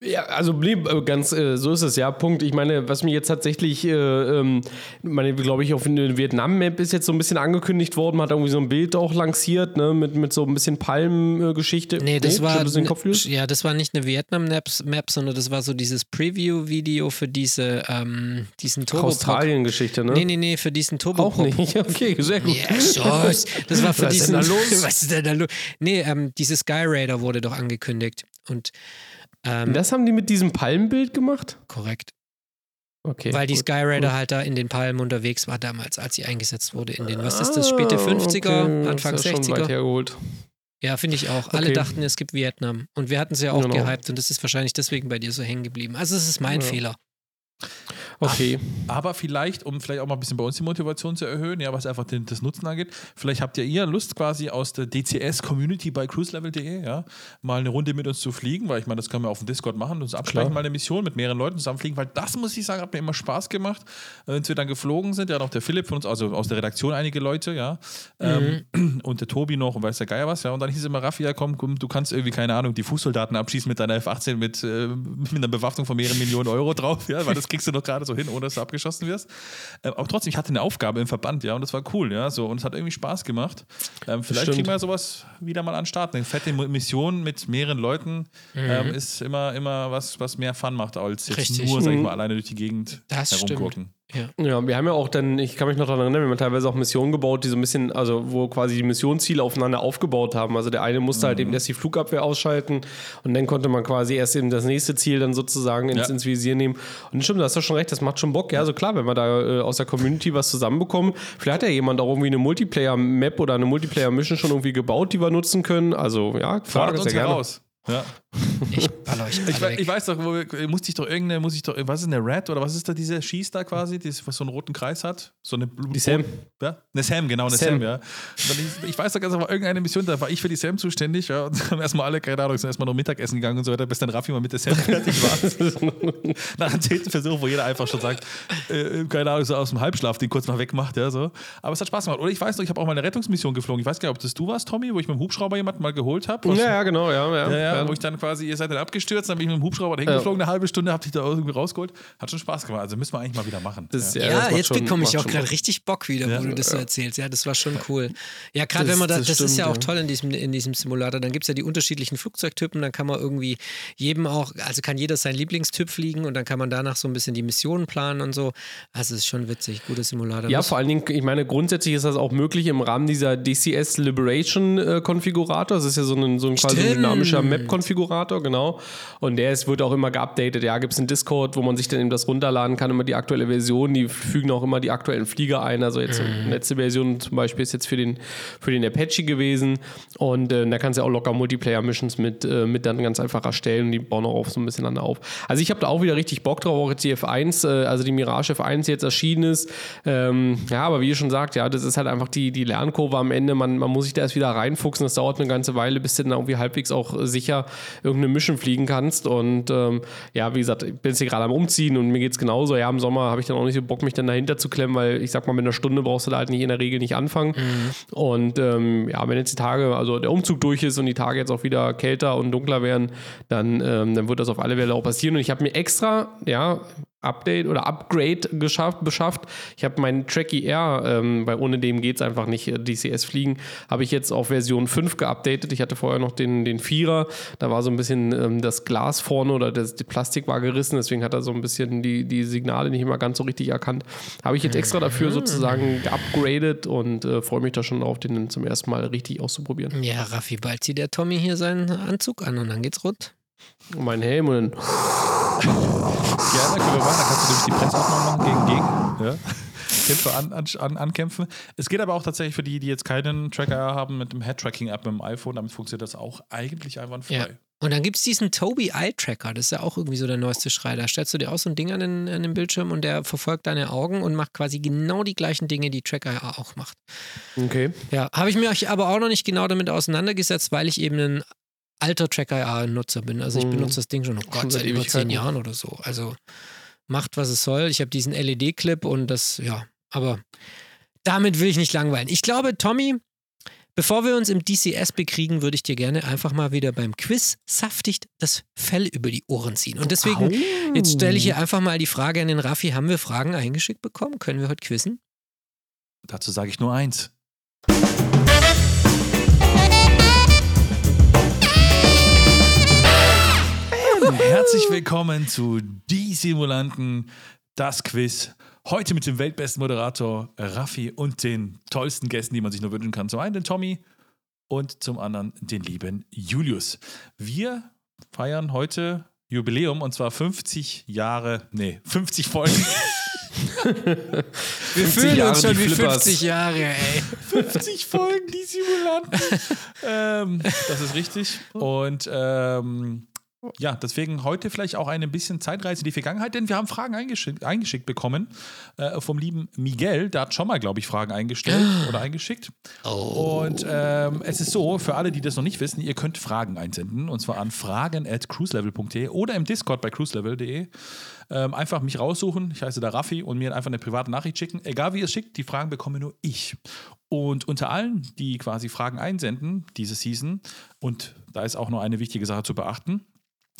Ja, also blieb äh, ganz, äh, so ist es ja. Punkt. Ich meine, was mir jetzt tatsächlich, äh, ähm, meine, glaube ich, auf eine Vietnam-Map ist jetzt so ein bisschen angekündigt worden. Hat irgendwie so ein Bild auch lanciert, ne, mit, mit so ein bisschen Palmengeschichte. Nee, das war den Kopf, Julius? ja, das war nicht eine Vietnam-Map, sondern das war so dieses Preview-Video für diese, ähm, diesen Turbo. Australien-Geschichte, ne? Nee, nee, nee, für diesen Turbo. Auch nicht. Okay, sehr gut. Ja, Schuss. Das war für Was ist diesen. denn da los? Was ist denn da los? Nee, ähm, dieses Sky Raider wurde doch angekündigt. Und ähm, Das haben die mit diesem Palmenbild gemacht? korrekt. Okay. Weil die gut. Sky Raider gut. halt da in den Palmen unterwegs war damals, als sie eingesetzt wurde in den, was ist das, späte Ah, 50er, okay, Anfang ist ja schon weit 60er. hergeholt. Ja, finde ich auch. Alle Okay. dachten, es gibt Vietnam. Und wir hatten es ja auch Genau. gehypt und das ist wahrscheinlich deswegen bei dir so hängen geblieben. Also es ist mein Ja. Fehler. Okay. Aber vielleicht, um vielleicht auch mal ein bisschen bei uns die Motivation zu erhöhen, ja, was einfach den, das Nutzen angeht, vielleicht habt ja ihr Lust quasi aus der DCS-Community bei cruiselevel.de, ja, mal eine Runde mit uns zu fliegen, weil ich meine, das können wir auf dem Discord machen, uns absprechen, mal eine Mission mit mehreren Leuten zusammenfliegen, weil das, muss ich sagen, hat mir immer Spaß gemacht, äh, wenn wir dann geflogen sind, ja, noch der Philipp von uns, also aus der Redaktion einige Leute, ja, ähm, und der Tobi noch und weiß der Geier was, ja, und dann hieß immer, Raffi, ja, komm, komm, du kannst irgendwie, keine Ahnung, die Fußsoldaten abschießen mit deiner F-18 mit, äh, mit einer Bewaffnung von mehreren Millionen Euro drauf, ja, weil das kriegst du doch gerade so hin, ohne dass du abgeschossen wirst. Ähm, aber trotzdem, ich hatte eine Aufgabe im Verband, ja, und das war cool, ja, so. Und es hat irgendwie Spaß gemacht. Ähm, vielleicht Stimmt. kriegen wir sowas wieder mal an den Start. Eine fette Mission mit mehreren Leuten ähm, ist immer, immer was, was mehr Fun macht, als jetzt Richtig. nur, sag ich mal, alleine durch die Gegend Das stimmt. Ja. Ja, wir haben ja auch dann, ich kann mich noch daran erinnern, wir haben teilweise auch Missionen gebaut, die so ein bisschen, also wo quasi die Missionsziele aufeinander aufgebaut haben. Also der eine musste halt eben erst die Flugabwehr ausschalten und dann konnte man quasi erst eben das nächste Ziel dann sozusagen ins, Ja. ins Visier nehmen. Und stimmt, da hast du schon recht, das macht schon Bock. Ja, also klar, wenn wir da äh, aus der Community was zusammenbekommen, vielleicht hat ja jemand auch irgendwie eine Multiplayer-Map oder eine Multiplayer-Mission schon irgendwie gebaut, die wir nutzen können. Also ja, klar, Fordert uns gerne. heraus. Ja. Ich baller euch alle Ich, weg. ich weiß doch, wo musste ich doch irgendeine, muss ich doch, was ist eine Red oder was ist da diese Schieß da quasi, die was so einen roten Kreis hat? So eine Blu- Die Sam. Ja? Eine Sam, genau, eine Sam. Sam, ja. Ich, ich weiß doch ganz einfach, irgendeine Mission, da war ich für die Sam zuständig, ja. Und haben erstmal alle, keine Ahnung, sind erstmal noch Mittagessen gegangen und so weiter, bis dann Raffi mal mit der Sam fertig war. Nach dem zehnten Versuch, wo jeder einfach schon sagt, äh, keine Ahnung, so aus dem Halbschlaf den kurz mal wegmacht, ja, so. Aber es hat Spaß gemacht. Oder ich weiß noch, ich habe auch mal eine Rettungsmission geflogen. Ich weiß gar nicht, ob das du warst, Tommy, wo ich mit dem Hubschrauber jemanden mal geholt habe. Ja, ja, genau, ja. ja, Ja, ja, ja. wo ich dann quasi, ihr seid dann abgestürzt, dann bin ich mit dem Hubschrauber da hingeflogen, eine halbe Stunde, hab dich da irgendwie rausgeholt. Hat schon Spaß gemacht. Also müssen wir eigentlich mal wieder machen. Das ja. Ja, Ja, das jetzt schon- bekomme ich auch gerade richtig Bock wieder, Ja. wo du das so erzählst. Ja, das war schon cool. Ja, gerade wenn man da, das das, ist ja stimmt, auch toll in diesem, in diesem Simulator. Dann gibt es ja die unterschiedlichen Flugzeugtypen, dann kann man irgendwie jedem auch, also kann jeder seinen Lieblingstyp fliegen und dann kann man danach so ein bisschen die Missionen planen und so. Also es ist schon witzig, guter Simulator. Ja, vor allen Dingen, ich meine, grundsätzlich ist das auch möglich im Rahmen dieser DCS Liberation äh, Konfigurator. Das ist ja so ein, so ein quasi Stimmt. dynamischer Map-Konfigurator, genau. Und der ist, wird auch immer geupdatet. Ja, gibt es einen Discord, wo man sich dann eben das runterladen kann, immer die aktuelle Version. Die fügen auch immer die aktuellen Flieger ein. Also jetzt die letzte Version zum Beispiel ist jetzt für den, für den Apache gewesen. Und äh, da kannst du ja auch locker Multiplayer-Missions mit, äh, mit dann ganz einfach erstellen. Die bauen auch auf so ein bisschen dann auf. Also ich habe da auch wieder richtig Bock drauf, auch jetzt die F1, äh, also die Mirage F1 die jetzt erschienen ist. Ähm, ja, aber wie ihr schon sagt, ja, das ist halt einfach die, die Lernkurve am Ende. Man, man muss sich da erst wieder reinfuchsen. Das dauert eine ganze Weile, bis du dann irgendwie halbwegs auch sicher irgendeine Mission fliegen kannst. Und ähm, ja, wie gesagt, ich bin jetzt hier gerade am Umziehen und mir geht es genauso. Ja, im Sommer habe ich dann auch nicht so Bock, mich dann dahinter zu klemmen, weil ich sag mal, mit einer Stunde brauchst du da halt nicht in der Regel nicht anfangen. Und ähm, ja, wenn jetzt die Tage, also der Umzug durch ist und die Tage jetzt auch wieder kälter und dunkler werden, dann, ähm, dann wird das auf alle Fälle auch passieren. Und ich habe mir extra, ja, Update oder Upgrade geschafft, beschafft. Ich habe meinen Tracky Air, ähm, weil ohne dem geht es einfach nicht, äh, DCS fliegen, habe ich jetzt auf Version 5 geupdatet. Ich hatte vorher noch den, den Vierer, da war so ein bisschen ähm, das Glas vorne oder das, die Plastik war gerissen, deswegen hat er so ein bisschen die, die Signale nicht immer ganz so richtig erkannt. Habe ich jetzt extra dafür sozusagen geupgradet und äh, freue mich da schon drauf, den zum ersten Mal richtig auszuprobieren. ja, Raffi, bald zieht der Tommy hier seinen Anzug an und dann geht's rund. Mein Helm und dann Gerne, können wir machen. Da kannst du nämlich die Pressaufnahme machen gegen gegen. Ja. Kämpfe an, an, an, ankämpfen. Es geht aber auch tatsächlich für die, die jetzt keinen Tracker haben mit dem Head-Tracking-App mit dem iPhone. Damit funktioniert das auch eigentlich einwandfrei. Ja. Und dann gibt es diesen Toby Eye Tracker, das ist ja auch irgendwie so der neueste Schrei. Da stellst du dir auch so ein Ding an den, an den Bildschirm und der verfolgt deine Augen und macht quasi genau die gleichen Dinge, die Tracker ja auch macht. okay. Ja, habe ich mir aber auch noch nicht genau damit auseinandergesetzt, weil ich eben ein alter Tracker-Nutzer bin. Also ich Mhm. benutze das Ding schon, oh Gott, seit über zehn. Jahren oder so. Also macht, was es soll. Ich habe diesen LED-Clip und das, ja, aber damit will ich nicht langweilen. Ich glaube, Tommy, bevor wir uns im DCS bekriegen, würde ich dir gerne einfach mal wieder beim Quiz saftig das Fell über die Ohren ziehen. Und deswegen, jetzt stelle ich hier einfach mal die Frage an den Raffi, haben wir Fragen eingeschickt bekommen? Können wir heute quizzen? Dazu sage ich nur eins. Herzlich willkommen zu Die Simulanten, das Quiz. Heute mit dem weltbesten Moderator Raffi und den tollsten Gästen, die man sich nur wünschen kann. Zum einen den Tommy und zum anderen den lieben Julius. Wir feiern heute Jubiläum und zwar 50 Jahre, nee, 50 Folgen. Wir 50 Jahre die wie Flippers. 50 Jahre, ey. 50 Folgen, die Simulanten. ähm, das ist richtig. Und ähm, ja, deswegen heute vielleicht auch eine bisschen Zeitreise in die Vergangenheit, denn wir haben Fragen eingeschickt, eingeschickt bekommen äh, vom lieben Miguel. Der hat schon mal, glaube ich, Fragen eingestellt oder eingeschickt. Und ähm, es ist so, für alle, die das noch nicht wissen, ihr könnt Fragen einsenden und zwar an fragen at cruiselevel.de oder im Discord bei cruiselevel.de. Ähm, einfach mich raussuchen, ich heiße da Raffi und mir einfach eine private Nachricht schicken. Egal wie ihr es schickt, die Fragen bekomme nur ich. Und unter allen, die quasi Fragen einsenden, diese Season, und da ist auch noch eine wichtige Sache zu beachten,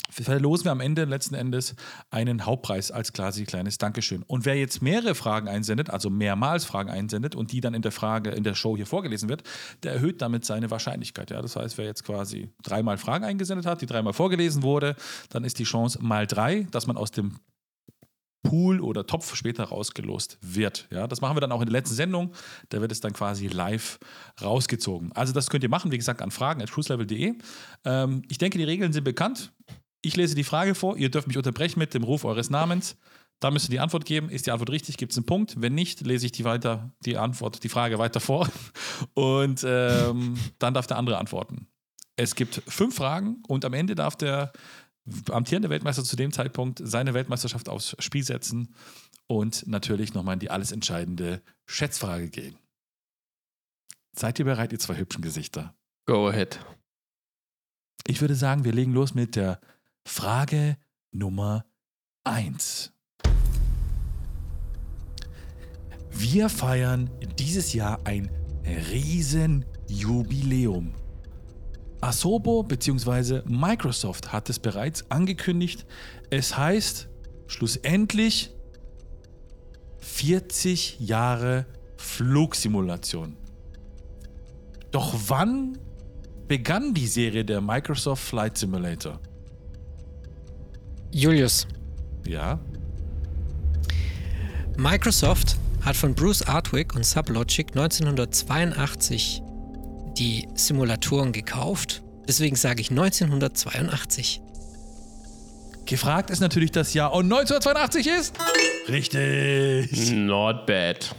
verlosen wir am Ende letzten Endes einen Hauptpreis als quasi kleines Dankeschön. Und wer jetzt mehrere Fragen einsendet, also mehrmals Fragen einsendet und die dann in der Frage in der Show hier vorgelesen wird, der erhöht damit seine Wahrscheinlichkeit. Ja, das heißt, wer jetzt quasi dreimal Fragen eingesendet hat, die dreimal vorgelesen wurde, dann ist die Chance mal drei, dass man aus dem Pool oder Topf später rausgelost wird. Ja, das machen wir dann auch in der letzten Sendung. Da wird es dann quasi live rausgezogen. Also das könnt ihr machen, wie gesagt, an fragen at cruiselevel.de. Ähm, ich denke, die Regeln sind bekannt. Ich lese die Frage vor. Ihr dürft mich unterbrechen mit dem Ruf eures Namens. Da müsst ihr die Antwort geben. Ist die Antwort richtig, gibt es einen Punkt. Wenn nicht, lese ich die weiter, die Antwort, die Frage weiter vor. Und ähm, dann darf der andere antworten. Es gibt fünf Fragen und am Ende darf der amtierende Weltmeister zu dem Zeitpunkt seine Weltmeisterschaft aufs Spiel setzen und natürlich nochmal in die alles entscheidende Schätzfrage gehen. Seid ihr bereit, ihr zwei hübschen Gesichter? Go ahead. Ich würde sagen, wir legen los mit der Frage Nummer 1. Wir feiern dieses Jahr ein Riesenjubiläum. Asobo bzw. Microsoft hat es bereits angekündigt. Es heißt schlussendlich 40 Jahre Flugsimulation. Doch wann begann die Serie der Microsoft Flight Simulator? Julius, Ja, Microsoft hat von Bruce Artwick und Sublogic 1982 die Simulatoren gekauft. Deswegen sage ich 1982. gefragt ist natürlich das Jahr und 1982 ist richtig. Not bad.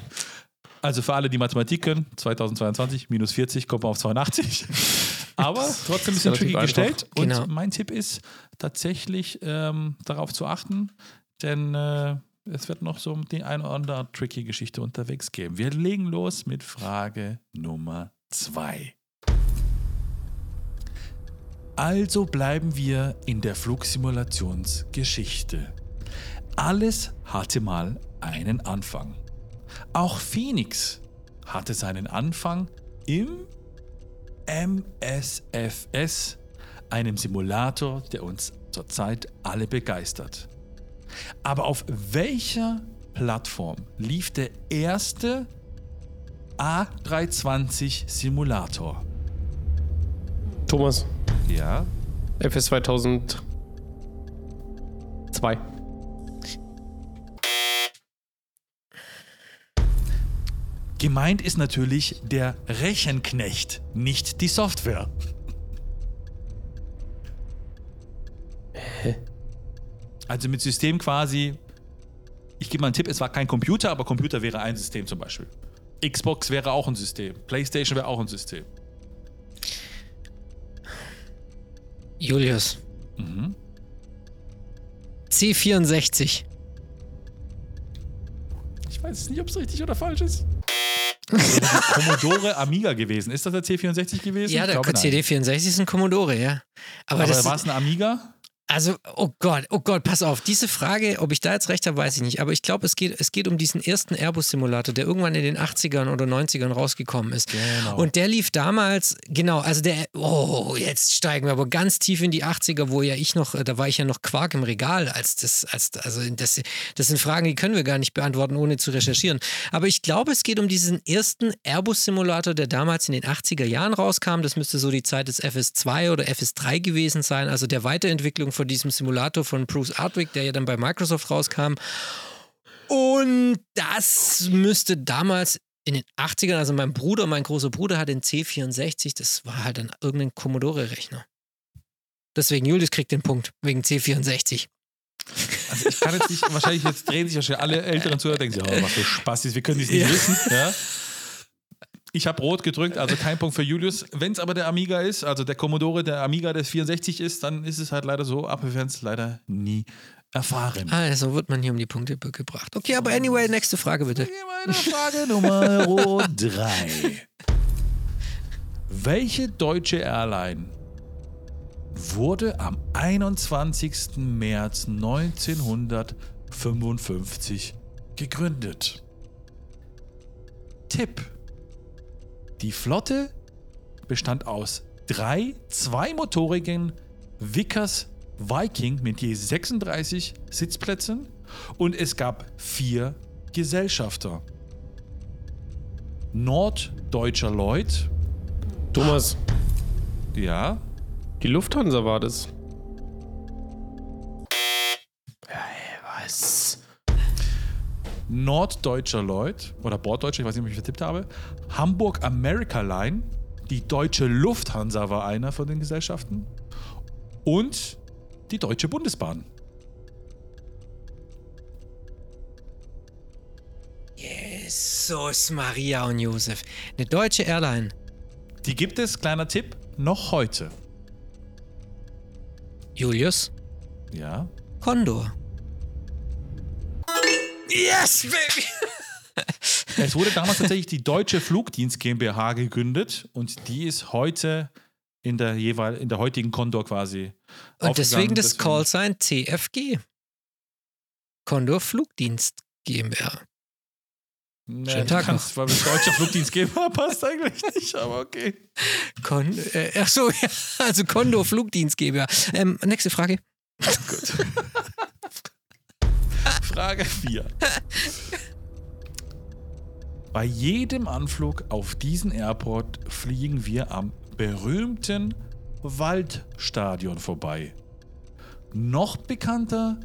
Also für alle, die Mathematik können, 2022 minus 40 kommt man auf 82. Aber trotzdem ein bisschen tricky gestellt. Und Genau. mein Tipp ist tatsächlich ähm, darauf zu achten, denn äh, es wird noch so die eine oder andere tricky Geschichte unterwegs geben. Wir legen los mit Frage Nummer 2. Also bleiben wir in der Flugsimulationsgeschichte. Alles hatte mal einen Anfang. Auch Phoenix hatte seinen Anfang im MSFS, einem Simulator, der uns zurzeit alle begeistert. Aber auf welcher Plattform lief der erste A320 Simulator? Thomas, Ja, FS 2002. Gemeint ist natürlich der Rechenknecht, nicht die Software. Also mit System quasi, ich gebe mal einen Tipp, es war kein Computer, aber Computer wäre ein System zum Beispiel. Xbox wäre auch ein System. PlayStation wäre auch ein System. Julius. Mhm. C64. Ich weiß nicht, ob es richtig oder falsch ist. Commodore Amiga gewesen. Ist das der C64 gewesen? Ja, der glaube, nein. CD64 ist ein Commodore, ja. Aber, Aber das war es ein Amiga? Also, oh Gott, oh Gott, pass auf. Diese Frage, ob ich da jetzt recht habe, weiß ich nicht. Aber ich glaube, es geht, es geht um diesen ersten Airbus-Simulator, der irgendwann in den 80ern oder 90ern rausgekommen ist. Genau. Und der lief damals, genau, also der, oh, jetzt steigen wir aber ganz tief in die 80er, wo ja ich noch, da war ich ja noch Quark im Regal, als das, als, also das, das sind Fragen, die können wir gar nicht beantworten, ohne zu recherchieren. Aber ich glaube, es geht um diesen ersten Airbus-Simulator, der damals in den 80er Jahren rauskam. Das müsste so die Zeit des FS2 oder FS3 gewesen sein, also der Weiterentwicklung von diesem Simulator von Bruce Artwick, der ja dann bei Microsoft rauskam. Und das müsste damals in den 80ern, also mein Bruder, mein großer Bruder hat den C64, das war halt ein irgendein Commodore-Rechner. Deswegen, Julius kriegt den Punkt, wegen C64. Also ich kann jetzt nicht, wahrscheinlich jetzt drehen sich wahrscheinlich alle älteren Zuhörer und denken sich, oh, was für Spaß ist, wir können dies nicht Ja. wissen. Ja? Ich habe rot gedrückt, also kein Punkt für Julius. Wenn es aber der Amiga ist, also der Commodore, der Amiga des 64 ist, dann ist es halt leider so, aber wir werden es leider nie erfahren. Also wird man hier um die Punkte gebracht. Okay, aber anyway, nächste Frage bitte. Frage Nummer drei. Welche deutsche Airline wurde am 21. März 1955 gegründet? Tipp. Die Flotte bestand aus drei zweimotorigen Vickers Viking mit je 36 Sitzplätzen und es gab vier Gesellschafter. Norddeutscher Lloyd, Thomas, ja, die Lufthansa war das. Norddeutscher Lloyd oder Borddeutscher, ich weiß nicht, ob ich vertippt habe. Hamburg America Line, die deutsche Lufthansa war einer von den Gesellschaften. Und die Deutsche Bundesbahn. Jesus, Maria und Josef. Eine deutsche Airline. Die gibt es, kleiner Tipp, noch heute. Julius, Ja. Condor. Yes, baby! Es wurde damals tatsächlich die Deutsche Flugdienst GmbH gegründet und die ist heute in der jeweil in der heutigen Condor quasi. Und deswegen das Callsign CFG. Condor Flugdienst GmbH. Nee, Schönen Tag kannst, weil mit Deutscher Flugdienst GmbH passt eigentlich nicht, aber okay. Con äh, ach so, ja, also Condor Flugdienst GmbH. Ähm, nächste Frage. Gut. Frage 4. Bei jedem Anflug auf diesen Airport fliegen wir am berühmten Waldstadion vorbei. Noch bekannter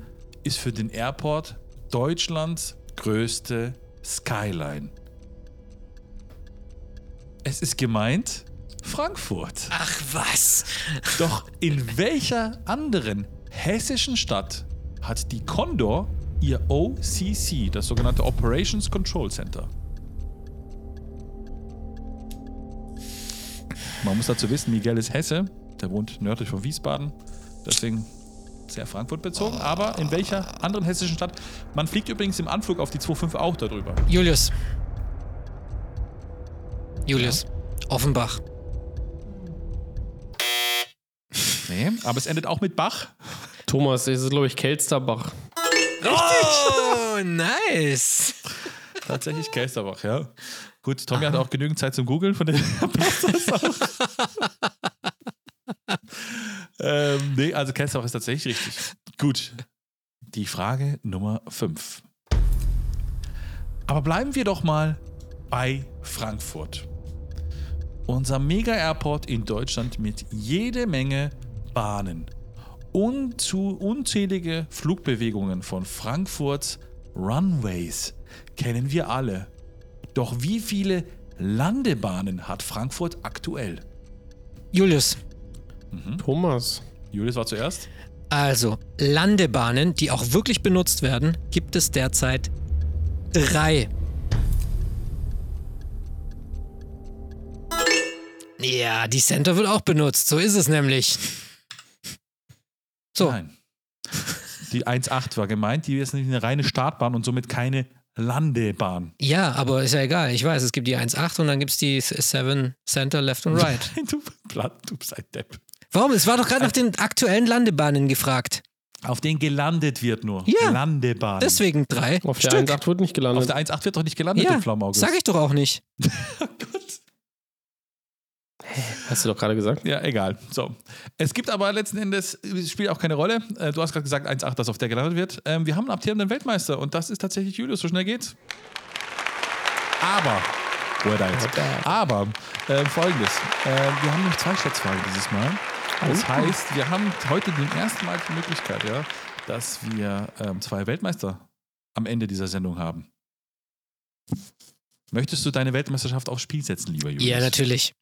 ist für den Airport Deutschlands größte Skyline. Es ist gemeint Frankfurt. Ach was? Doch in welcher anderen hessischen Stadt hat die Condor ihr OCC, das sogenannte Operations Control Center? Man muss dazu wissen, Miguel ist Hesse, der wohnt nördlich von Wiesbaden, deswegen sehr Frankfurt bezogen. Aber in welcher anderen hessischen Stadt? Man fliegt übrigens im Anflug auf die 25 auch darüber. Julius. Julius. Offenbach. Nee, aber es endet auch mit Bach. Thomas, es ist, glaube ich, Kelsterbach. Oh, nice. Tatsächlich Kelsterbach, ja. Gut, Tommy hat auch genügend Zeit zum Googeln, von dem passt das auch. ähm, nee, also Kelsterbach ist tatsächlich richtig. Gut. Die Frage Nummer 5. Aber bleiben wir doch mal bei Frankfurt. Unser Mega-Airport in Deutschland mit jede Menge Bahnen. Unzu unzählige Flugbewegungen von Frankfurts Runways kennen wir alle. Doch wie viele Landebahnen hat Frankfurt aktuell? Julius. Thomas. Julius war zuerst. Also, Landebahnen, die auch wirklich benutzt werden, gibt es derzeit drei. Ja, die Center wird auch benutzt. So ist es nämlich. So, Nein. Die 1.8 war gemeint, die ist nämlich eine reine Startbahn und somit keine Landebahn. ja, aber ist ja egal. Ich weiß, es gibt die 1.8 und dann gibt es die 7 Center Left und Right. Du Blatt, du bist ein Depp. Warum? Es war doch gerade nach den aktuellen Landebahnen gefragt. Auf den gelandet wird nur. Ja. Landebahn. Deswegen drei Auf der Stück. 1.8 wird nicht Auf gelandet. der 1.8 wird doch nicht gelandet, ja, du Pflaumenauge. sag ich doch auch nicht. Gott. Hast du doch gerade gesagt. Ja, egal. So. Es gibt aber letzten Endes, es spielt auch keine Rolle. Äh, Du hast gerade gesagt, 1,8, das auf der gelandet wird. Ähm, Wir haben einen amtierenden Weltmeister und das ist tatsächlich Julius. So schnell geht's. Aber, er da jetzt? Aber, äh, folgendes. Äh, wir haben nämlich zwei Schätzfragen dieses Mal. Das heißt, wir haben heute den ersten Mal die Möglichkeit, ja, dass wir ähm, zwei Weltmeister am Ende dieser Sendung haben. Möchtest du deine Weltmeisterschaft aufs Spiel setzen, lieber Julius? Ja, natürlich.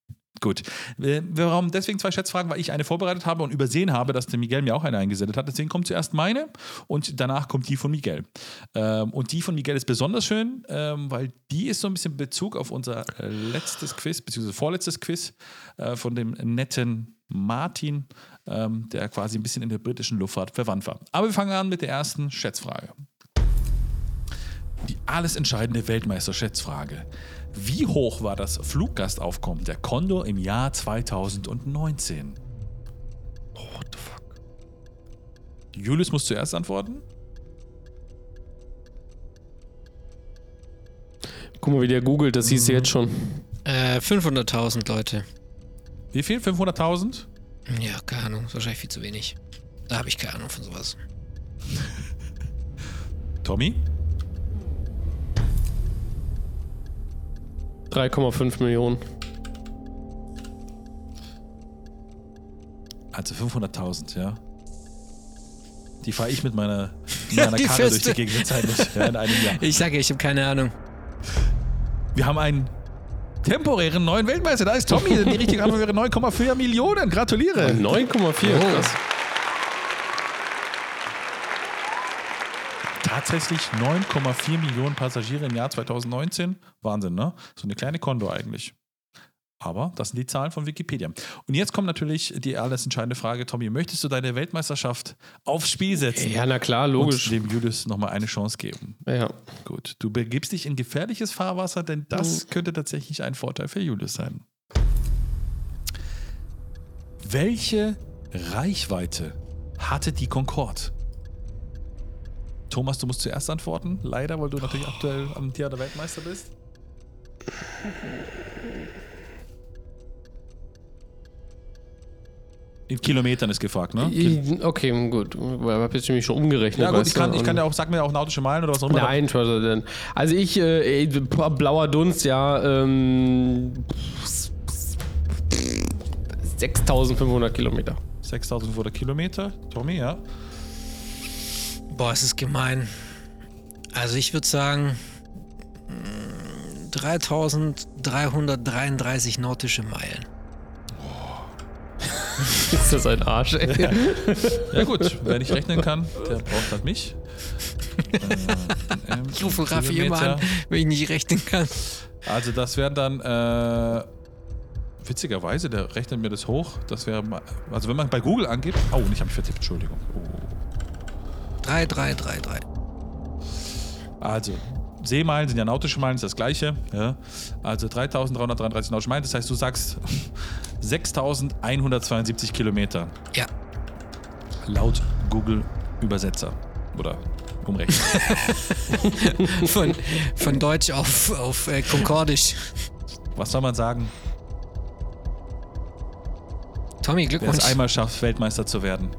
Gut. Äh, Wir haben deswegen zwei Schätzfragen, weil ich eine vorbereitet habe und übersehen habe, dass der Miguel mir auch eine eingesendet hat. Deswegen kommt zuerst meine und danach kommt die von Miguel. Ähm, und die von Miguel ist besonders schön, ähm, weil die ist so ein bisschen Bezug auf unser äh, letztes Quiz, beziehungsweise vorletztes Quiz äh, von dem netten Martin, ähm, der quasi ein bisschen in der britischen Luftfahrt verwandt war. Aber wir fangen an mit der ersten Schätzfrage. Die alles entscheidende Weltmeister-Schätzfrage. Wie hoch war das Fluggastaufkommen der Condor im Jahr 2019? What the fuck? Julius muss zuerst antworten. Guck mal, wie der googelt, das siehst du jetzt schon. Äh, 500.000 Leute. Wie viel? 500.000? Ja, keine Ahnung, ist wahrscheinlich viel zu wenig. Da habe ich keine Ahnung von sowas. Tommy? 3,5 Millionen. Also 500.000, ja. Die fahre ich mit meiner, mit meiner Die Karre durch die Feste. Gegend mit Zeit mit, ja, in einem Jahr. Ich sage, ich habe keine Ahnung. Wir haben einen temporären neuen Weltmeister. Da ist Tommy. Die richtige Antwort wäre 9,4 Millionen. Gratuliere. 9,4. Krass. Tatsächlich 9,4 Millionen Passagiere im Jahr 2019. Wahnsinn, ne? So eine kleine Kondo eigentlich. Aber das sind die Zahlen von Wikipedia. Und jetzt kommt natürlich die alles entscheidende Frage, Tommy, möchtest du deine Weltmeisterschaft aufs Spiel setzen? Ja, na klar, Und logisch. dem Julius nochmal eine Chance geben. Ja. Gut, du begibst dich in gefährliches Fahrwasser, denn das könnte tatsächlich ein Vorteil für Julius sein. Welche Reichweite hatte die Concorde? Thomas, du musst zuerst antworten, leider, weil du natürlich aktuell amtierender Weltmeister bist. In Kilometern ist gefragt, ne? Okay, gut. Ich habe jetzt nämlich schon umgerechnet. Ja gut, ich kann, ich kann ja auch, sag mir auch nautische Meilen oder was auch immer. Nein, denn? Also ich, äh, blauer Dunst, ja, ähm, 6500 Kilometer. 6500 Kilometer. Tommy, ja. Boah, es ist gemein. Also ich würde sagen mm, 3333 nautische Meilen. Ist das ein Arsch, ey? Ja gut, wer nicht rechnen kann, der braucht halt mich. Äh, ähm, Ich rufe Raffi immer an, wenn ich nicht rechnen kann. Also das wären dann, äh, witzigerweise, der rechnet mir das hoch. Das wäre, also wenn man bei Google angibt, oh, ich habe mich vertippt, Entschuldigung. Oh. 3333. Also, Seemeilen sind ja nautische Meilen, ist das gleiche. Ja. Also 3333 nautische Meilen, das heißt, du sagst 6172 Kilometer. Ja. Laut Google Übersetzer. Oder umrechnen. Von, von Deutsch auf, auf äh, Konkordisch. Was soll man sagen? Tommy, Wer es Glückwunsch. einmal schafft, Weltmeister zu werden,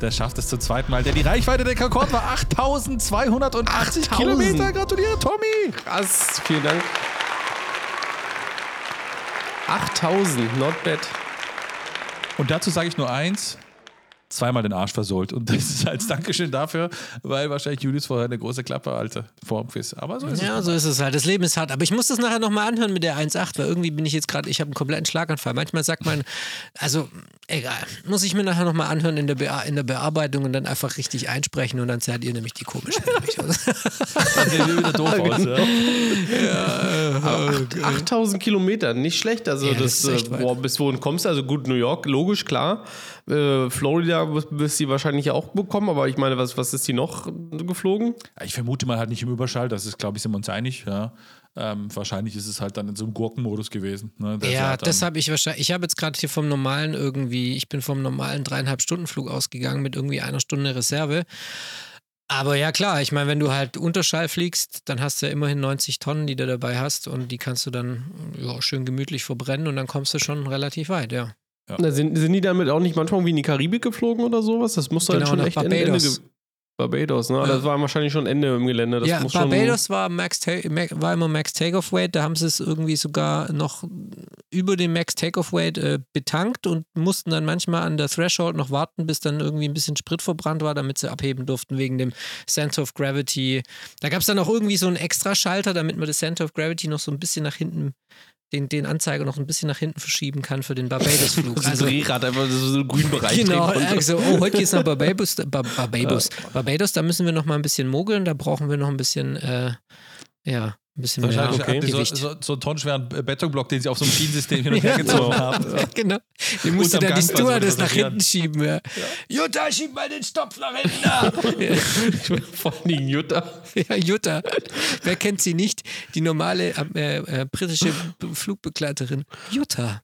der schafft es zum zweiten Mal. Denn die Reichweite der Concorde war 8280 8000. Kilometer. Gratuliere, Tommy! Krass, vielen Dank. 8000, not bad. Und dazu sage ich nur eins. Zweimal den Arsch versohlt. Und das ist als Dankeschön dafür, weil wahrscheinlich Julius vorher eine große Klappe hatte vor dem Quiz. Aber so ist Ja, es. so ist es halt. Das Leben ist hart. Aber ich muss das nachher nochmal anhören mit der 1.8, weil irgendwie bin ich jetzt gerade, ich habe einen kompletten Schlaganfall. Manchmal sagt man, also egal, muss ich mir nachher nochmal anhören in der, in der Bearbeitung und dann einfach richtig einsprechen und dann seid ihr nämlich die komischen. Dann sehen wir wieder doof aus. Ja. Aber acht- 8000 Kilometer, nicht schlecht. Also Ja, das, das ist echt äh, boah, bis wohin kommst du? Also gut, New York, logisch, klar. Äh, Florida wirst du wahrscheinlich auch bekommen, aber ich meine, was, was ist die noch geflogen? Ich vermute mal halt nicht im Überschall. Das ist, glaube ich, sind wir uns einig. Ja. Ähm, wahrscheinlich ist es halt dann in so einem Gurkenmodus gewesen. Ne? Ja, halt das habe ich wahrscheinlich. Ich habe jetzt gerade hier vom normalen irgendwie, ich bin vom normalen dreieinhalb Stunden Flug ausgegangen mit irgendwie einer Stunde Reserve. Aber ja, klar, ich meine, wenn du halt Unterschall fliegst, dann hast du ja immerhin 90 Tonnen, die du dabei hast und die kannst du dann ja, schön gemütlich verbrennen und dann kommst du schon relativ weit, ja. Na, sind, sind die damit auch nicht manchmal irgendwie in die Karibik geflogen oder sowas? Das muss halt Genau, schon nach echt Ende, Ende Barbados. Barbados, ne? Das war wahrscheinlich schon Ende im Gelände. Das ja, schon, Barbados war, Max war immer Max Takeoff Weight, da haben sie es irgendwie sogar noch über den Max Takeoff Weight äh, betankt und mussten dann manchmal an der Threshold noch warten, bis dann irgendwie ein bisschen Sprit verbrannt war, damit sie abheben durften wegen dem Center of Gravity. Da gab es dann auch irgendwie so einen Extraschalter, damit man das Center of Gravity noch so ein bisschen nach hinten, den, den Anzeiger noch ein bisschen nach hinten verschieben kann für den Barbados-Flug. Das ein Drehrad, einfach so einen grünen Bereich. Genau, also, oh, heute geht's nach Barbados, Bar Barbados. Barbados, da müssen wir noch mal ein bisschen mogeln, da brauchen wir noch ein bisschen, äh, ja, ein bisschen mehr Wahrscheinlich okay. hatten die so, Gewicht. so, so einen tonnenschweren Betonblock, den sie auf so einem Schienensystem hin und her Ja. gezogen haben. genau. Den musst du Unterm dann die Stewardess nach hinten schieben. Ja. Jutta, schieb mal den Stopf nach hinten. da. Vor allen Dingen Jutta. ja, Jutta. Wer kennt sie nicht? Die normale äh, äh, britische Flugbegleiterin. Jutta.